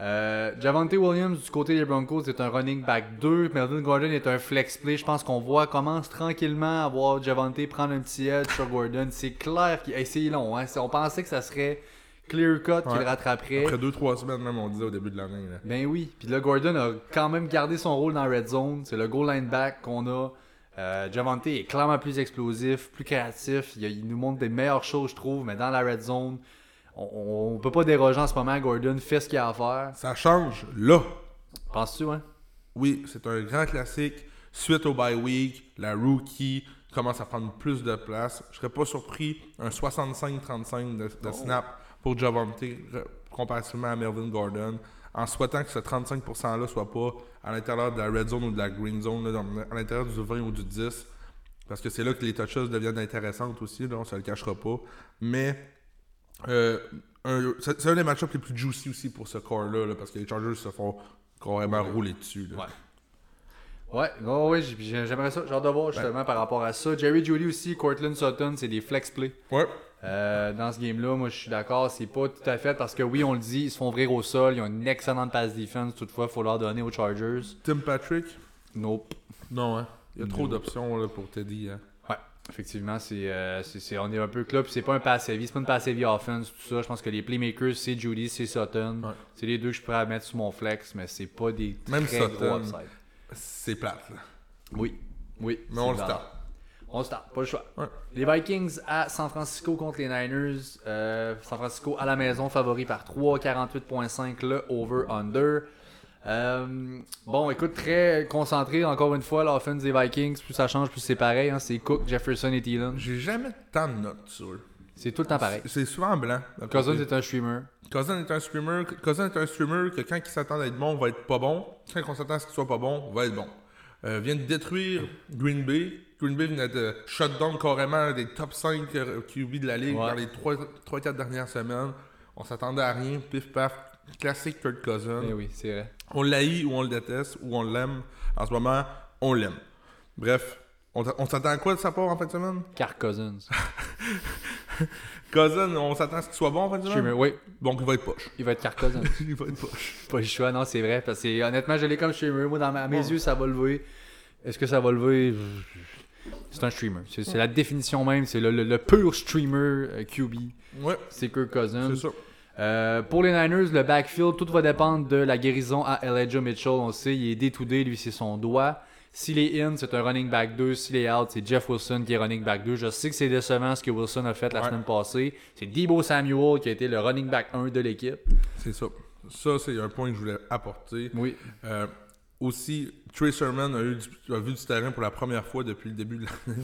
A: Euh, Javante Williams, du côté des Broncos, est un running back 2. Melvin Gordon est un flex play. Je pense qu'on voit commence tranquillement à voir Javante prendre un petit edge sur Gordon. C'est clair qu'il hey, c'est long. Hein? On pensait que ça serait clear cut qu'il
B: Ouais.
A: rattraperait.
B: Après 2-3 semaines, même, on disait au début de l'année. là.
A: Ben oui. Puis là, Gordon a quand même gardé son rôle dans la red zone. C'est le goal line back qu'on a. Euh, Javante est clairement plus explosif, plus créatif. Il, il nous montre des meilleures choses, je trouve. Mais dans la red zone, on, on peut pas déroger en ce moment. Gordon fait ce qu'il a à faire.
B: Ça change là.
A: Penses-tu, hein?
B: Oui, c'est un grand classique. Suite au bye week, la rookie commence à prendre plus de place. Je serais pas surpris un 65-35 de, de snap pour Javante comparativement à Melvin Gordon, en souhaitant que ce 35%-là soit pas à l'intérieur de la red zone ou de la green zone, là, dans- à l'intérieur du 20 ou du 10. Parce que c'est là que les touches deviennent intéressantes aussi, là, on se le cachera pas. Mais euh, c'est un des match-ups les plus juicy aussi pour ce corps-là, là, parce que les Chargers se font carrément rouler dessus. là.
A: Ouais. Ouais, j'ai- j'aimerais ça. J'ai hâte de voir justement par rapport à ça. Jerry Judy aussi, Cortland Sutton, c'est des flex plays.
B: Ouais.
A: Euh, dans ce game-là, moi je suis d'accord, c'est pas tout à fait parce que oui, on le dit, ils se font ouvrir au sol, ils ont une excellente pass defense, toutefois, il faut leur donner aux Chargers.
B: Tim Patrick?
A: Nope.
B: Non, hein. Il y a trop d'options là, pour Teddy. Hein.
A: Effectivement, c'est, euh, c'est, on est un peu club, c'est pas un pass heavy, c'est pas une pass heavy offense, tout ça. Je pense que les playmakers, c'est Judy, c'est Sutton.
B: Ouais.
A: C'est les deux que je pourrais mettre sur mon flex, mais c'est pas des
B: Même
A: très
B: Sutton.
A: gros.
B: C'est plate. Là.
A: Oui, oui.
B: Mais on le start.
A: On start, pas le choix.
B: Ouais.
A: Les Vikings à San Francisco contre les Niners. Euh, San Francisco à la maison, favori par 3, 48.5 le over-under. Euh, bon, écoute, très concentré encore une fois l'offense des Vikings. Plus ça change, plus c'est pareil. hein. C'est Cook, Jefferson et Thielen.
B: J'ai jamais tant de notes sur eux.
A: C'est tout le temps pareil.
B: C'est souvent blanc. côté.
A: est un streamer.
B: Cousin est un streamer. Cousin est un streamer que quand il s'attend à être bon, va être pas bon. Quand on s'attend à ce qu'il soit pas bon, va être bon. Euh, vient de détruire Green Bay. Green Bay vient de shutdown carrément des top 5 QB de la ligue
A: Ouais.
B: dans les 3-4 dernières semaines. On s'attendait à rien. Pif paf. Classique Kurt Cousin.
A: Eh oui, c'est vrai.
B: On l'haït ou on le déteste ou on l'aime. En ce moment, on l'aime. Bref, on, s'attend à quoi de sa part en fin de semaine?
A: Car Cousins.
B: Cousin, on s'attend à ce qu'il soit bon en fin de
A: Streamer,
B: semaine?
A: oui,
B: Donc il va être poche.
A: il va être Car Cousins.
B: il va être poche.
A: pas le choix, non, c'est vrai. Parce que honnêtement, je l'ai comme streamer. Moi, dans ma- à mes yeux, ça va lever. Est-ce que ça va lever? C'est un streamer. C'est la définition même. C'est le, le- le pur streamer euh, QB.
B: Ouais,
A: C'est Kirk Cousins.
B: c'est ça.
A: Euh, pour les Niners, le backfield, tout va dépendre de la guérison à Elijah Mitchell. On sait, il est day-to-day, lui, c'est son doigt. S'il est in, c'est un running back 2. S'il est out, c'est Jeff Wilson qui est running back 2. Je sais que c'est décevant ce que Wilson a fait la
B: Ouais.
A: semaine passée. C'est Debo Samuel qui a été le running back 1 de l'équipe.
B: C'est ça. Ça, c'est un point que je voulais apporter.
A: Oui.
B: Euh, aussi, Trey Sermon a, eu du- a vu du terrain pour la première fois depuis le début de l'année,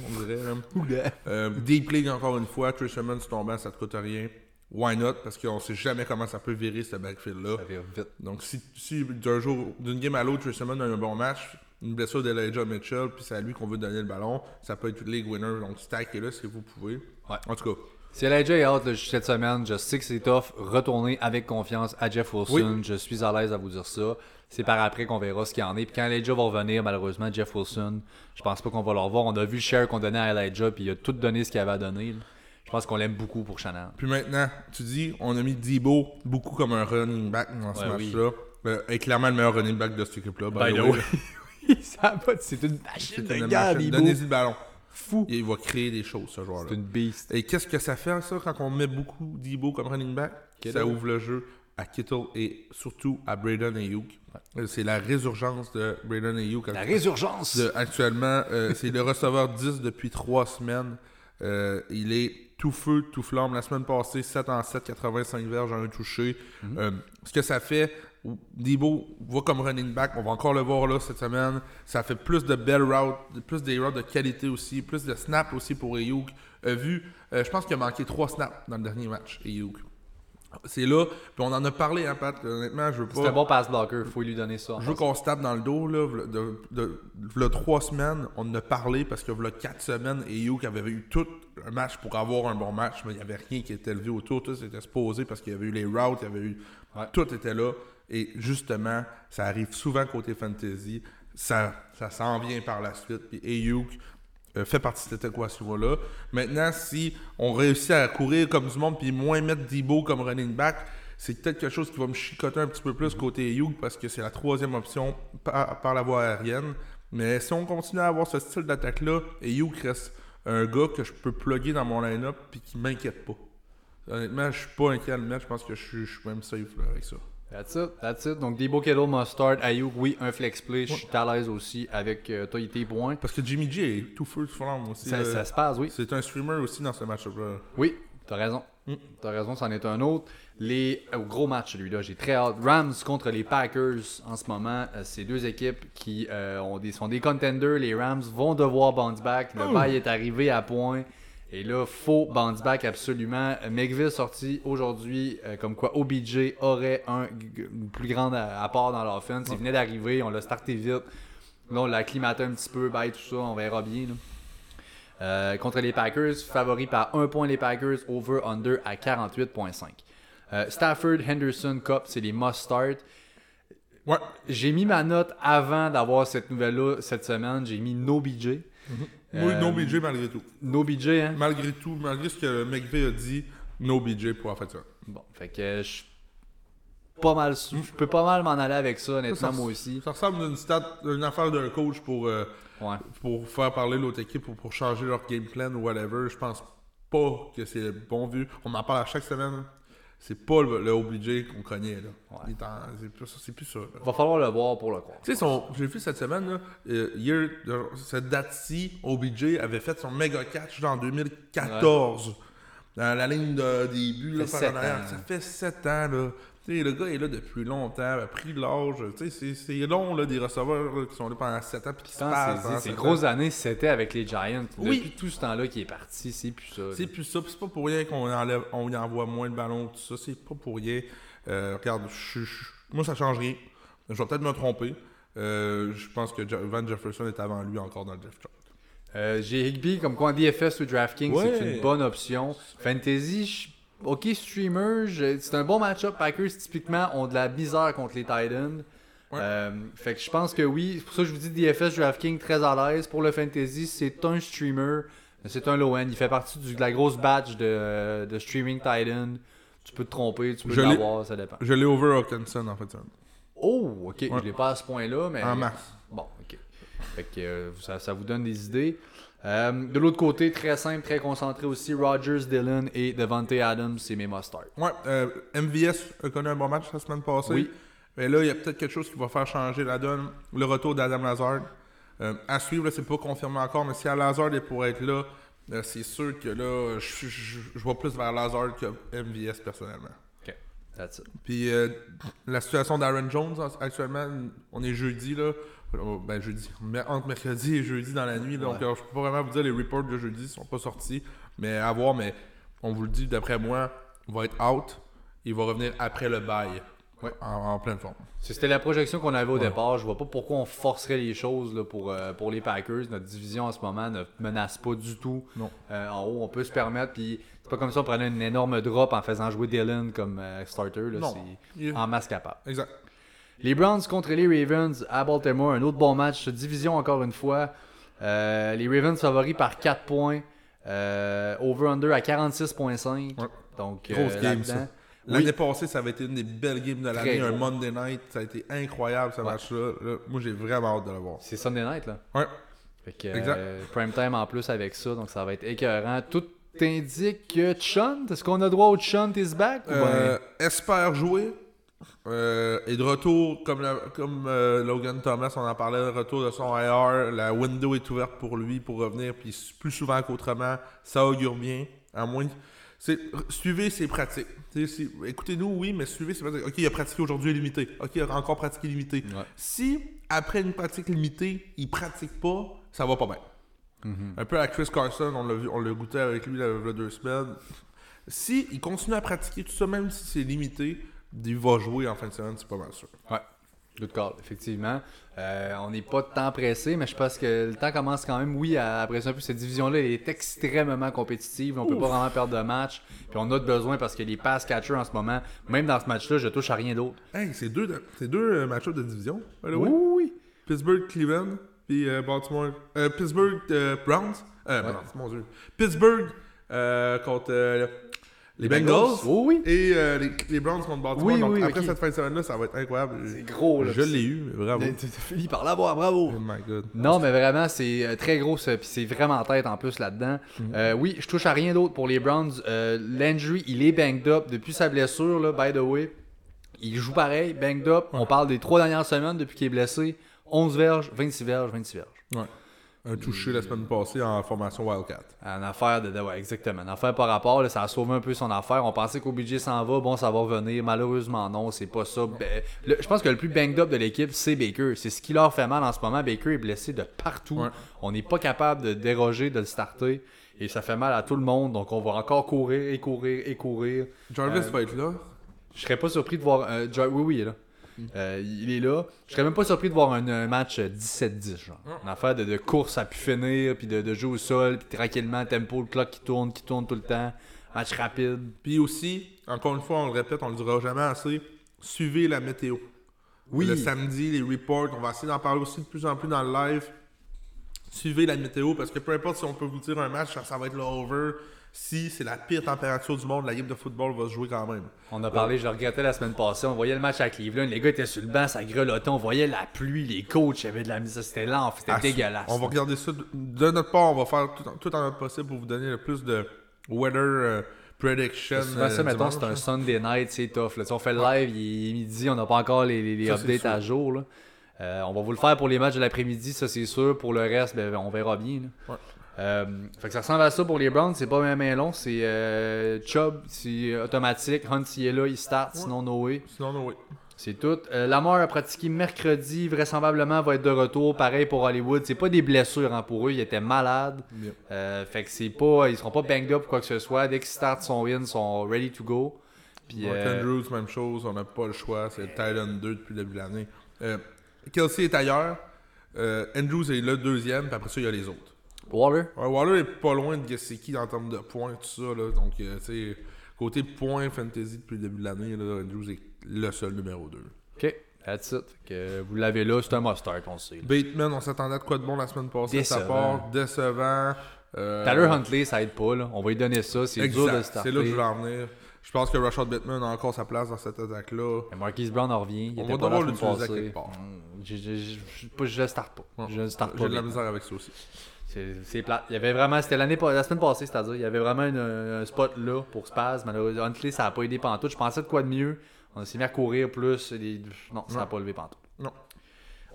B: on dirait. Euh, Deep League, encore une fois. Trey Sermon, se tombant, ça te coûte rien. Why not? Parce qu'on sait jamais comment ça peut virer, ce backfield-là.
A: Ça vire vite.
B: Donc, si, si d'un jour, d'une game à l'autre, Sermon a un bon match, une blessure d'Elijah Mitchell, puis c'est à lui qu'on veut donner le ballon, ça peut être league winner. Donc, stackez-le si vous pouvez.
A: Ouais.
B: En tout cas,
A: Si Elijah est out là, cette semaine, je sais que c'est tough. Retournez avec confiance à Jeff Wilson. Je suis à l'aise à vous dire ça. C'est par après qu'on verra ce qu'il y en est. Puis quand Elijah va revenir, malheureusement, Jeff Wilson, je pense pas qu'on va le revoir. On a vu le share qu'on donnait à Elijah, puis il a tout donné ce qu'il avait à donner. là. Je pense qu'on l'aime beaucoup pour Shannon.
B: Puis maintenant, tu dis, on a mis Debo beaucoup comme un running back dans ce
A: Ouais,
B: match-là. Euh, est clairement le meilleur running back de cette équipe-là. by
A: By
B: the way.
A: C'est une machine de.
B: Donnez-y le ballon.
A: Fou.
B: Et il va créer des choses, ce joueur-là.
A: C'est une beast.
B: Et qu'est-ce que ça fait, ça, quand on met beaucoup Debo comme running back? Ça ouvre le jeu à Kittle et surtout à Braden Ayuk. Euh, C'est la résurgence de Braden Ayuk.
A: La résurgence!
B: De- actuellement, euh, c'est le receveur 10 depuis 3 semaines. Euh, il est tout feu, tout flamme. La semaine passée, 7 en 7, 85 verges, un touché. Euh, ce que ça fait, Debo va comme running back. On va encore le voir là cette semaine. Ça fait plus de belles routes, plus des routes de qualité aussi, plus de snaps aussi pour Ayuk. Euh, vu, euh, je pense qu'il a manqué 3 snaps dans le dernier match, Ayuk. C'est là, puis on en a parlé, hein, Pat. Honnêtement, je veux pas.
A: C'est un bon pass blocker, faut lui donner ça.
B: Je veux qu'on se tape dans le dos, là. De, de, trois semaines, on en a parlé parce que voilà quatre semaines, et Youk avait eu tout un match pour avoir un bon match, mais il n'y avait rien qui était levé autour. Tout s'était exposé parce qu'il y avait eu les routes, il y avait eu.
A: Ouais.
B: Tout était là. Et justement, ça arrive souvent côté fantasy. Ça, ça s'en vient par la suite. Puis Ayuk euh, fait partie de cette équation-là. Maintenant, si on réussit à courir comme du monde puis moins mettre Debo comme running back, c'est peut-être quelque chose qui va me chicoter un petit peu plus côté Ayuk parce que c'est la troisième option par, par la voie aérienne. Mais si on continue à avoir ce style d'attaque-là, Ayuk reste un gars que je peux plugger dans mon line-up puis qui m'inquiète pas. Honnêtement, je suis pas inquiet à le mettre. Je pense que je suis, même safe là, avec ça.
A: That's it, that's it. Donc, Debo Kittle must start. Ayuk, oui, un flex play. Je suis à l'aise aussi avec euh, toi, tes points.
B: Parce que Jimmy G est tout feu, tout flamme aussi.
A: Ça,
B: là.
A: ça se passe, oui.
B: C'est un streamer aussi dans ce match-up-là.
A: Oui, t'as raison.
B: Mm.
A: T'as raison, c'en est un autre. Les euh, gros match celui-là, j'ai très hâte. Rams contre les Packers en ce moment, euh, c'est deux équipes qui euh, ont des, sont des contenders. Les Rams vont devoir bounce back. Le
B: Oh.
A: bail est arrivé à point. Et là, faut bounce back absolument. Euh, McVille sorti aujourd'hui comme quoi OBJ aurait un plus grande a- apport dans l'offense. Il venait d'arriver, on l'a starté vite. Là, on l'a acclimaté un petit peu, bye, tout ça, on verra bien. là. Euh, contre les Packers, favori par 1 point les Packers, over-under à 48.5. Euh, Stafford, Henderson, Cup, c'est les must-start.
B: Ouais.
A: J'ai mis ma note avant d'avoir cette nouvelle-là cette semaine. J'ai mis no BJ.
B: Oui,
A: Euh,
B: no BJ malgré tout.
A: No BJ, hein?
B: Malgré tout, malgré ce que McVeigh a dit, no BJ pour en fait ça.
A: Bon, fait que je pas mal je peux pas mal m'en aller avec ça, honnêtement,
B: Ça, ça-
A: moi aussi.
B: Ça ressemble à une, stat, une affaire d'un coach pour, euh,
A: Ouais.
B: pour faire parler l'autre équipe ou pour changer leur game plan ou whatever. Je pense pas que c'est bon vu. On en parle à chaque semaine. C'est pas le, le OBJ qu'on connaît. là.
A: Ouais.
B: Il C'est plus, plus ça. là.
A: Va falloir le voir pour le croire.
B: Tu sais, son- j'ai vu cette semaine, là, euh, hier, cette date-ci, OBJ avait fait son méga catch en 2014. Dans la ligne de début, là,
A: Ça
B: par
A: fait
B: en
A: sept
B: arrière.
A: ans.
B: Ça fait 7 ans, là. Tu sais, le gars est là depuis longtemps, a pris l'âge. C'est- long, là, des receveurs là, qui sont là pendant 7 ans puis qui se passent.
A: ces grosses années, c'était avec les Giants.
B: Oui.
A: Depuis tout ce temps-là qui est parti, c'est plus ça.
B: C'est plus ça, c'est pas pour rien qu'on enlève, on y envoie moins de ballons, tout ça, c'est pas pour rien. Euh, regarde, je- je- moi ça change rien. Je vais peut-être me tromper. Euh, je pense que Van Jefferson est avant lui encore dans le draft chart.
A: Euh, J'ai Higby comme quoi en DFS ou DraftKings,
B: Ouais.
A: c'est une bonne option. Fantasy, je- ok, streamer, c'est un bon match-up. Packers, typiquement, ont de la misère contre les Titans.
B: Ouais.
A: Euh, fait que je pense que oui, c'est pour ça que je vous dis DFS, DraftKings, très à l'aise. Pour le Fantasy, c'est un streamer, c'est un low-end. Il fait partie du- de la grosse batch de, de streaming Titan. Tu peux te tromper, tu peux l'avoir, ça dépend.
B: Je l'ai over Hawkinson en fait.
A: Oh, ok,
B: Ouais.
A: je l'ai pas à ce point-là, mais.
B: En mars.
A: Bon, ok. Fait que euh, ça, ça vous donne des idées. Euh, de l'autre côté, très simple, très concentré aussi, Rogers, Dillon et Devante Adams, c'est mes must-start.
B: Ouais, euh, MVS a connu un bon match la semaine passée.
A: Oui.
B: Mais là, il y a peut-être quelque chose qui va faire changer la donne. Le retour d'Adam Lazard. Euh, à suivre, c'est pas confirmé encore, mais si Lazard est pour être là, c'est sûr que là, je, je, je vois plus vers Lazard que MVS personnellement.
A: Ok, that's it.
B: Puis la situation d'Aaron Jones en- actuellement, on est jeudi là. Euh, Ben jeudi, entre mercredi et jeudi dans la nuit. Donc
A: Ouais.
B: euh, je peux pas vraiment vous dire les reports de jeudi sont pas sortis. Mais à voir, mais on vous le dit d'après moi, il va être out. Il va revenir après le bail.
A: Ouais.
B: En, en pleine forme.
A: C'était la projection qu'on avait au départ. Je vois pas pourquoi on forcerait les choses là, pour, euh, pour les Packers. Notre division en ce moment ne menace pas du tout.
B: Non.
A: Euh, en haut, on peut se permettre. Puis c'est pas comme ça on prenait une énorme drop en faisant jouer Dillon comme euh, starter. Là,
B: Non. Il-
A: en masse capable.
B: Exact.
A: Les Browns contre les Ravens à Baltimore, un autre bon match, division encore une fois. Euh, les Ravens favoris par 4 points, euh, over-under à 46.5.
B: Ouais.
A: Donc,
B: Grosse
A: euh,
B: game,
A: là-dedans.
B: ça. L'année passée, ça avait été une des belles games de l'année, un. Monday night. Ça a été incroyable ce match-là. Là, moi, j'ai vraiment hâte de le voir.
A: C'est Sunday night, là.
B: Ouais.
A: Fait que,
B: Exact.
A: euh, prime time en plus avec ça, donc ça va être écœurant. Tout indique que Chunt, est-ce qu'on a droit au Chunt is back? ou ben-
B: espère jouer. Euh, est de retour, comme, la- comme euh, Logan Thomas, on en parlait, de retour de son IR. La window est ouverte pour lui pour revenir, puis plus souvent qu'autrement. Ça augure bien, à moins. c'est- Suivez ses pratiques. Écoutez-nous, oui, mais suivez ses pratiques. Ok, il a pratiqué aujourd'hui limité. Ok, il a encore pratiqué limité.
A: Ouais.
B: Si, après une pratique limitée, il pratique pas, ça va pas bien. Un peu à Chris Carson, on l'a on l'a goûté avec lui il y a deux semaines. Si il continue à pratiquer tout ça, même si c'est limité, il va jouer en fin de semaine, c'est pas mal sûr.
A: Ouais. Good call, effectivement. Euh, on n'est pas de temps pressé, mais je pense que le temps commence quand même, oui, à apprécier un peu cette division-là. Est extrêmement compétitive. On peut pas vraiment perdre de match. Puis on a besoin parce que les pass catchers en ce moment, même dans ce match-là, je touche à rien d'autre.
B: Hey, c'est deux, de- c'est deux euh, match-ups de division.
A: Oui, oui.
B: Pittsburgh, Cleveland, puis euh, Baltimore. euh, Pittsburgh, euh, Browns. Euh, Browns, mon dieu. Pittsburgh euh, contre euh, les Bengals?
A: Oui, oui.
B: Et euh, les, les Browns contre Baltimore.
A: Oui,
B: Donc
A: oui,
B: après cette fin de semaine-là, ça va être incroyable.
A: C'est gros, là.
B: Je l'ai eu, mais bravo.
A: Tu fini par l'avoir, bravo.
B: Oh my god.
A: Non, mais vraiment, c'est euh, très gros, ça, puis c'est vraiment en tête en plus là-dedans. Euh, oui, je touche à rien d'autre pour les Browns. Euh, Landry, il est banged up depuis sa blessure, là, by the way. Il joue pareil, banged up. On parle des trois dernières semaines depuis qu'il est blessé. 11 verges, 26 verges, 26 verges.
B: Ouais. Un touché la semaine passée en formation Wildcat.
A: Une affaire de, ouais, exactement. Une affaire par rapport, là, ça a sauvé un peu son affaire. On pensait qu'au budget s'en va, bon, ça va revenir. Malheureusement, non, c'est pas ça. Ben, le- je pense que le plus banged up de l'équipe, c'est Baker. C'est ce qui leur fait mal en ce moment. Baker est blessé de partout.
B: Ouais.
A: On n'est pas capable de déroger, de le starter. Et ça fait mal à tout le monde. Donc, on va encore courir et courir et courir.
B: Jarvis va être là.
A: Je serais pas surpris de voir. euh, Jar- oui, oui, il est là. Euh, il est là. Je serais même pas surpris de voir un, un match euh, 17-10, genre. Une affaire de, de course à pu finir, puis de, de jeu au sol, puis tranquillement, tempo, le clock qui tourne, qui tourne tout le temps. Match rapide.
B: Puis aussi, encore une fois, on le répète, on le dira jamais assez, suivez la météo.
A: Oui.
B: Le samedi, les reports, on va essayer d'en parler aussi de plus en plus dans le live. Suivez la météo parce que peu importe si on peut vous dire un match, ça, ça va être le over. Si c'est la pire température du monde, la game de football va se jouer quand même.
A: On a parlé, je le regrettais la semaine passée. On voyait le match à Cleveland. Les gars étaient sur le banc, ça grelottait. On voyait la pluie, les coachs, avait de la misère. C'était lent, c'était
B: Ah,
A: dégueulasse.
B: On va regarder ça. De, de notre part, on va faire tout, en- tout en notre possible pour vous donner le plus de weather euh, prediction.
A: Souvent, ça,
B: euh,
A: mettons, c'est un. Sunday night, c'est tough. Là. On fait le live, il est midi, on n'a pas encore les, les- les
B: Ça, c'est
A: updates à jour. là. Euh, on va vous le faire pour les matchs de l'après-midi, ça c'est sûr. Pour le reste, ben, on verra bien. là.
B: Ouais.
A: Euh, fait que ça ressemble à ça pour les Browns, c'est pas même long. C'est euh, Chubb, c'est automatique. Hunt, s'il est là, il start, sinon Noé.
B: Sinon, non, oui.
A: C'est tout. Euh, Lamar a pratiqué mercredi, vraisemblablement va être de retour. Pareil pour Hollywood. C'est pas des blessures hein, pour eux, ils étaient malades. Euh, fait que c'est pas. Ils seront pas banged up ou quoi que ce soit. Dès qu'ils startent son win, ils sont ready to go. Puis,
B: Mark
A: euh,
B: Andrews, même chose, on n'a pas le choix. C'est Titan 2 depuis le début de l'année. Kelsey est ailleurs. Andrews est le deuxième, puis après ça, il y a les autres. Ouais, Waller est pas loin de Gesicki en termes de points, tout ça. Là. Donc, euh, tu sais, côté points fantasy depuis le début de l'année, Andrews est le seul numéro 2.
A: Ok, that's it. Que vous l'avez là, c'est un must-start, on le sait. là.
B: Bateman, on s'attendait à de quoi de bon la semaine passée
A: Décevant.
B: part. Décevant. Euh,
A: Tyler Huntley, ça aide pas. Là. On va lui donner ça. C'est dur de starter.
B: C'est là que je voulais en venir. Je pense que Rashad Bateman a encore sa place dans cette attaque-là.
A: Marquise Brown en revient. Il
B: On va devoir l'utiliser quelque part.
A: Mm, Je, le starte pas. Je le starte pas.
B: J'ai de la misère avec ça aussi.
A: C'est plate. Il y avait vraiment, c'était l'année, la semaine passée, c'est-à-dire, il y avait vraiment une- un spot là pour Spaz. Malheureusement, Huntley, ça n'a pas aidé pantoute. Je pensais de quoi de mieux. On s'est mis à courir plus. les- Non, ça n'a pas levé pantoute.
B: Non.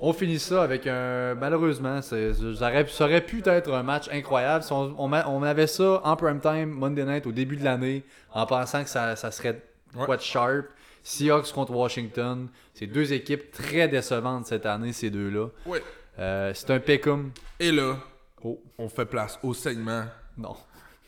A: On finit ça avec un. Malheureusement, ça aurait, pu être un match incroyable. Si on, on ma- on avait ça en prime time, Monday night, au début de l'année, en pensant que ça, ça serait
B: Ouais.
A: quoi de sharp. Seahawks contre Washington. C'est deux équipes très décevantes cette année, ces deux-là.
B: Ouais.
A: Euh, c'est un pick'em.
B: Et là,
A: Oh,
B: on fait place au segment.
A: non.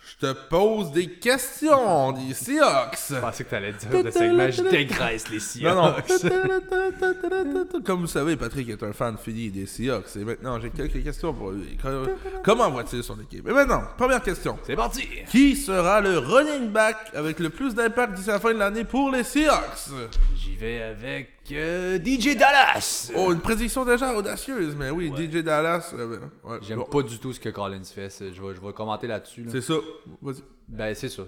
B: Je te pose des questions des Seahawks.
A: Je pensais que t'allais dire le segment Je dégraisse les
B: Non,
A: Seahawks.
B: non. Comme vous savez, Patrick est un fan fini des Seahawks. Et maintenant, j'ai quelques questions pour lui. Co- Comment voit-il son équipe? Et maintenant, première question.
A: C'est parti
B: Qui sera le running back avec le plus d'impact d'ici la fin de l'année pour les Seahawks?
A: J'y vais avec euh, DJ Dallas.
B: Oh, une prédiction déjà audacieuse, mais oui, DJ Dallas. euh, ouais,
A: J'aime
B: bon,
A: pas du tout ce que Collins fait. Je vais, je vais commenter là-dessus. là.
B: C'est ça. Vas-y.
A: Ben, c'est ça.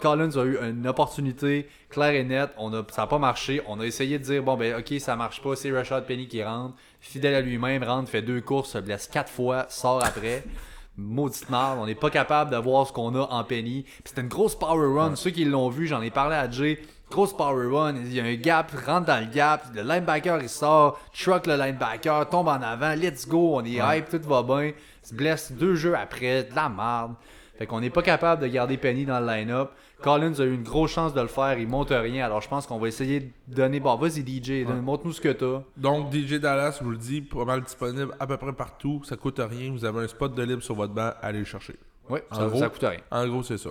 A: Collins a eu une opportunité claire et nette. On a, ça n'a pas marché. On a essayé de dire bon, ben, ok, ça marche pas. C'est Rashad Penny qui rentre. Fidèle à lui-même, rentre, fait deux courses, se blesse quatre fois, sort après. Maudite marde. On n'est pas capable de voir ce qu'on a en Penny. Puis C'était une grosse power run. Ceux qui l'ont vu, j'en ai parlé à Jay. Grosse power run, il y a un gap, rentre dans le gap, le linebacker il sort, truck le linebacker, tombe en avant, let's go, on est hype, tout va bien. Il se blesse deux jeux après, de la merde. Fait qu'on n'est pas capable de garder Penny dans le line-up. Collins a eu une grosse chance de le faire, il monte rien, alors je pense qu'on va essayer de donner. Bon, vas-y DJ, montre-nous ce que t'as.
B: Donc, DJ Dallas, je vous le dis, pas mal disponible à peu près partout. Ça coûte rien. Vous avez un spot de libre sur votre banc. Allez le chercher.
A: Oui, ça,
B: gros.
A: ça coûte rien.
B: En gros, c'est ça.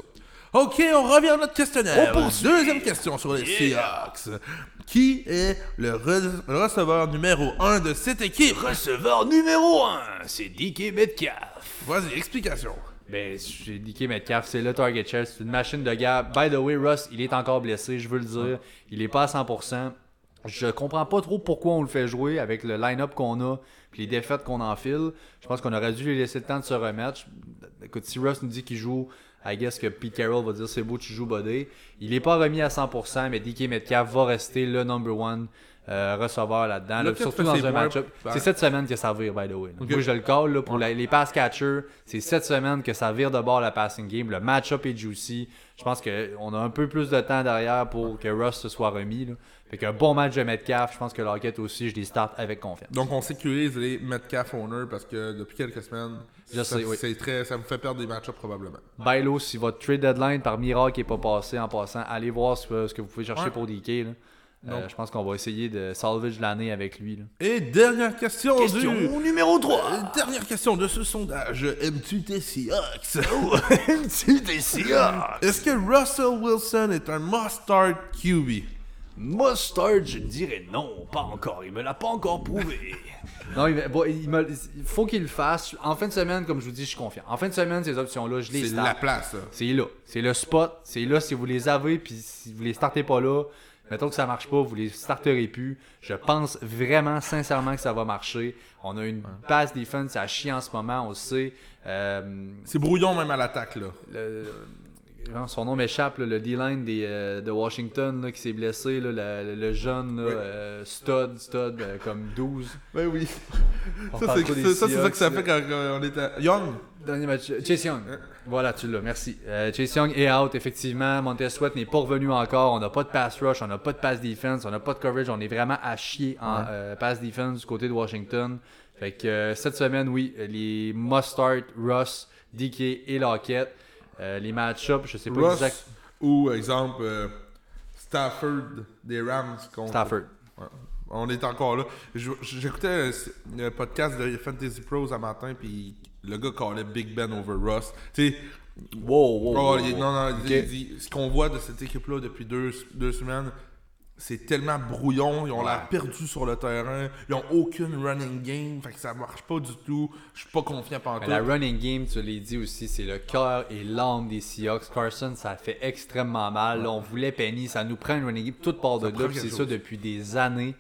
B: OK, on revient à notre questionnaire.
A: On poursuit.
B: Deuxième question sur les Seahawks. Qui est le re- receveur numéro 1 de cette équipe?
A: Receveur numéro 1, c'est DK Metcalf.
B: Vas-y, explication.
A: Ben, j'ai DK Metcalf, c'est le target share, c'est une machine de gap. By the way, Russ, il est encore blessé, je veux le dire. Il est pas à 100%. Je comprends pas trop pourquoi on le fait jouer avec le line-up qu'on a puis les défaites qu'on enfile. Je pense qu'on aurait dû lui laisser le temps de se remettre. Écoute, si Russ nous dit qu'il joue, I guess que Pete Carroll va dire c'est beau, tu joues Buddy. Il est pas remis à 100%, mais DK Metcalf va rester le number one euh, receveur là-dedans.
B: Là,
A: surtout dans un match-up.
B: Ben.
A: C'est cette semaine que ça vire, by the way. là.
B: Ok.
A: Moi, je le call là, pour la- les pass catchers. C'est cette semaine que ça vire de bord la passing game. Le match-up est juicy. Je pense qu'on a un peu plus de temps derrière pour que Russ se soit remis. Là. Fait qu'un bon match de Metcalf, je pense que l'enquête aussi, je les start avec confiance.
B: Donc, on sécurise les Metcalf owners parce que depuis quelques semaines,
A: Je
B: ça,
A: sais, oui.
B: c'est très, ça vous fait perdre des match-ups probablement.
A: Bailo, si votre trade deadline par miracle n'est pas passé en passant, allez voir ce que, ce que vous pouvez chercher
B: Ouais.
A: pour DK. Là. Euh, je pense qu'on va essayer de salvage l'année avec lui. là.
B: Et dernière question,
A: Question
B: du...
A: numéro 3.
B: Euh, Dernière question de ce sondage. Aimes-tu tes Seahawks? Est-ce que Russell Wilson est un must-start QB?
A: Mustard, je dirais non, pas encore. Il me l'a pas encore prouvé. non, il, bon, il me- il faut qu'il le fasse. En fin de semaine, comme je vous dis, je suis confiant. En fin de semaine, ces options-là, je les
B: C'est
A: start.
B: la place, là.
A: C'est là. C'est le spot. C'est là si vous les avez, puis si vous les startez pas là, mettons que ça marche pas, vous les starterez plus. Je pense vraiment, sincèrement que ça va marcher. On a une pass defense à chier en ce moment, on le sait. Euh,
B: C'est brouillon même à l'attaque, là.
A: le- son nom m'échappe, le D-line des, euh, de Washington là, qui s'est blessé, là, le, le jeune
B: Oui.
A: euh, stud, stud, euh, comme 12.
B: Ben oui.
A: On
B: Ça, c'est ça, que ça fait quand euh, on était young.
A: Dernier match. Chase Young. Voilà, tu l'as, merci. Euh, Chase Young est out, effectivement. Montez Sweat n'est pas revenu encore. On n'a pas de pass rush, on n'a pas de pass defense, on n'a pas de coverage. On est vraiment à chier en euh, pass defense du côté de Washington. Fait que euh, cette semaine, oui, les must-start, Russ, DK et Lockett. Euh, les match-ups, je sais pas
B: Russ
A: exact.
B: ou, exemple, euh, Stafford des Rams contre...
A: Stafford.
B: Ouais. On est encore là. J'écoutais un, un podcast de Fantasy Pros un matin, puis le gars callait Big Ben over Russ. Tu sais,
A: Wow, wow,
B: oh,
A: wow,
B: il-
A: wow.
B: non, non, il dit, ce qu'on voit de cette équipe-là depuis deux, deux semaines, c'est tellement brouillon, ils ont l'air perdus sur le terrain, ils ont aucune running game, fait que ça marche pas du tout. Je suis pas confiant pendant
A: Mais la running game, tu l'as dit aussi, c'est le cœur et l'âme des Seahawks. Carson, ça fait extrêmement mal. Là, on voulait Penny, ça nous prend une running game toute part de là. C'est ça depuis des années.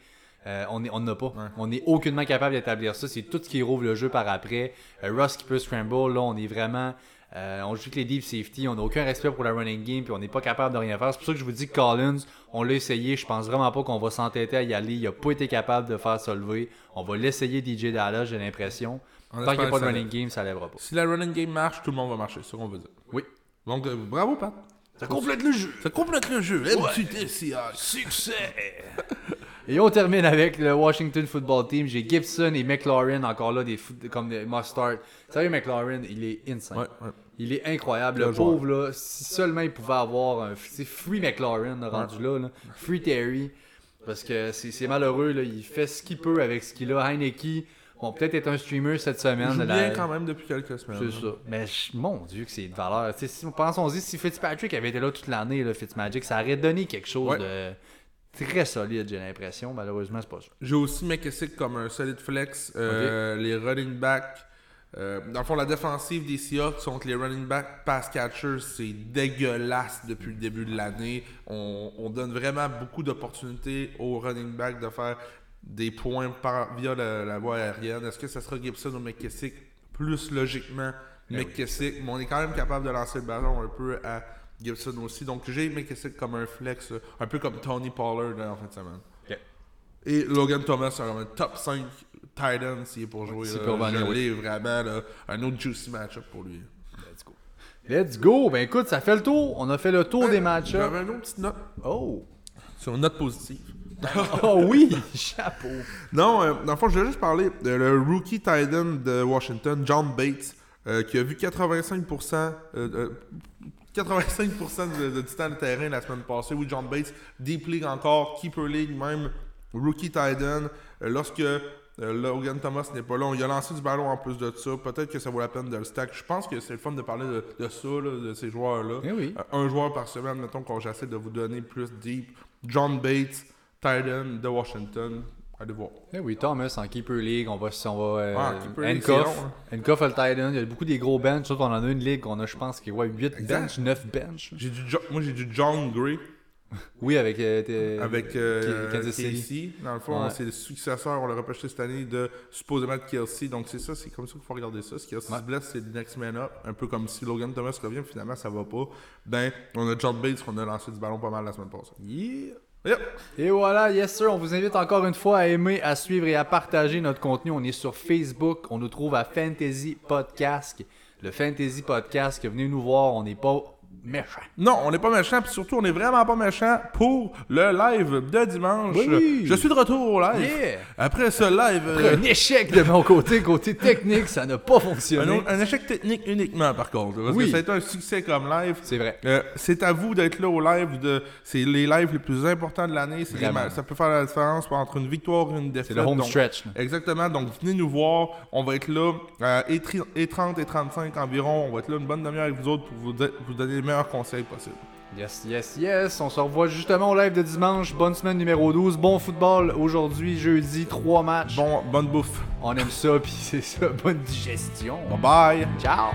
A: Euh, on est- on n'a pas. On n'est aucunement capable d'établir ça. C'est tout ce qui rouvre le jeu par après. Euh, Russ qui peut scramble, là, on est vraiment. Euh, on joue avec les deep safety, on n'a aucun respect pour la running game, puis on n'est pas capable de rien faire. C'est pour ça que je vous dis que Collins, on l'a essayé. Je pense vraiment pas qu'on va s'entêter à y aller. Il n'a pas été capable de faire ça lever. On va l'essayer DJ Dallas, j'ai l'impression.
B: En
A: Tant qu'il n'y a pas de
B: que
A: running game, ça lèvera pas.
B: Si la running game marche, tout le monde va marcher, c'est ce qu'on veut dire.
A: Oui.
B: Donc, euh, bravo, Pat.
A: Ça complète le jeu.
B: Ça complète le jeu. Seahawks?
A: Succès! Et on termine avec le Washington Football Team. J'ai Gibson et McLaurin encore là, des foot- comme des must-start. Sérieux, McLaurin, il est insane.
B: Ouais, ouais.
A: Il est incroyable.
B: Le
A: Le pauvre, là, si seulement il pouvait avoir un. C'est Free McLaurin là, rendu là, là. Free Terry. Parce que c'est malheureux, là. il fait ce qu'il peut avec ce qu'il a. Heineke, bon, peut-être être un streamer cette semaine.
B: Il joue
A: la-
B: bien quand même depuis quelques semaines.
A: c'est ça. Mais mon Dieu, que c'est de valeur. Si, pensons-y, si Fitzpatrick avait été là toute l'année, Fitzmagic, ça aurait donné quelque chose
B: Ouais.
A: de très solide, j'ai l'impression. Malheureusement, c'est pas ça.
B: J'ai aussi McKessick comme un solide flex. Euh, Les running backs. Euh, dans le fond, la défensive des Seahawks contre les running backs pass catchers, c'est dégueulasse depuis le début de l'année. On, on donne vraiment beaucoup d'opportunités aux running backs de faire des points par- via la, la voie aérienne. Est-ce que ça sera Gibson ou McKessick Plus logiquement, McKessick. Mais on est quand même capable de lancer le ballon un peu à Gibson aussi. Donc j'ai McKessick comme un flex, un peu comme Tony Pollard en fin de semaine. Et Logan Thomas, un top 5 tight end s'il est pour jouer. là. Je
A: oui.
B: l'ai vraiment là, un autre juicy match-up pour lui.
A: Let's go. Let's go! Ben écoute, ça fait le tour. On a fait le tour des matchs.
B: J'avais une autre petite note.
A: Oh!
B: Sur une note positive.
A: Oh oui, chapeau.
B: Non, euh, dans le fond, je voulais juste parler de le rookie tight end de Washington, John Bates, euh, qui a vu 85%, euh, euh, 85% de, de du temps de terrain la semaine passée. Oui, John Bates, Deep League encore, Keeper League même, rookie. Euh, lorsque euh, Logan Thomas n'est pas là, on y a lancé du ballon en plus de ça. Peut-être que ça vaut la peine de le stack. Je pense que c'est le fun de parler de, de ça, là, de ces joueurs-là.
A: Eh oui.
B: Euh, un joueur par semaine, mettons, quand j'essaie de vous donner plus deep. John Bates, tight end de Washington. Allez voir.
A: Eh oui, Thomas en Keeper League, on va, on va euh,
B: Ah,
A: handcuff.
B: hein.
A: Handcuff le end, il y a beaucoup des gros bench, surtout on en a une ligue, on a je pense qu'il y a ouais, 8
B: Exact.
A: bench, 9 bench.
B: J'ai du Jo- moi j'ai du John Gray
A: Oui, avec, euh,
B: avec euh,
A: Kansas City.
B: Dans le fond,
A: Ouais.
B: c'est le successeur, on l'a repêché cette année de supposément de Kelsey. Donc c'est ça, c'est comme ça qu'il faut regarder ça. Si Kelsey
A: Ouais.
B: se blesse, c'est le next man up. Un peu comme si Logan Thomas revient, finalement ça va pas. Ben, on a John Bates qu'on a lancé du ballon pas mal la semaine passée.
A: Yeah.
B: Yep.
A: Et voilà, yes sir, on vous invite encore une fois à aimer, à suivre et à partager notre contenu. On est sur Facebook, on nous trouve à Fantasy Podcast. Le Fantasy Podcast, venez nous voir, on n'est pas méchants.
B: Non, on n'est pas méchant, puis surtout on est vraiment pas méchant pour le live de dimanche.
A: Oui.
B: Je suis de retour au live.
A: Yeah!
B: Après ce live,
A: Après
B: euh,
A: un échec de mon côté, côté technique, ça n'a pas fonctionné.
B: un échec technique uniquement par contre, parce
A: Oui.
B: que ça a été un succès comme live.
A: C'est vrai.
B: Euh, c'est à vous d'être là au live. De, c'est les lives les plus importants de l'année. Ma- ça peut faire la différence entre une victoire et une défaite.
A: C'est le home
B: Donc,
A: stretch.
B: Exactement. Donc, venez nous voir. On va être là à et, tri- et 30 et 35 environ. On va être là une bonne demi-heure avec vous autres pour vous, de- vous donner les meilleurs conseils possibles.
A: Yes, yes, yes. On se revoit justement au live de dimanche. Bonne semaine numéro 12. Bon football aujourd'hui, jeudi, trois matchs.
B: Bon, bonne bouffe.
A: On aime ça, puis c'est ça. Bonne digestion.
B: Bye bye.
A: Ciao.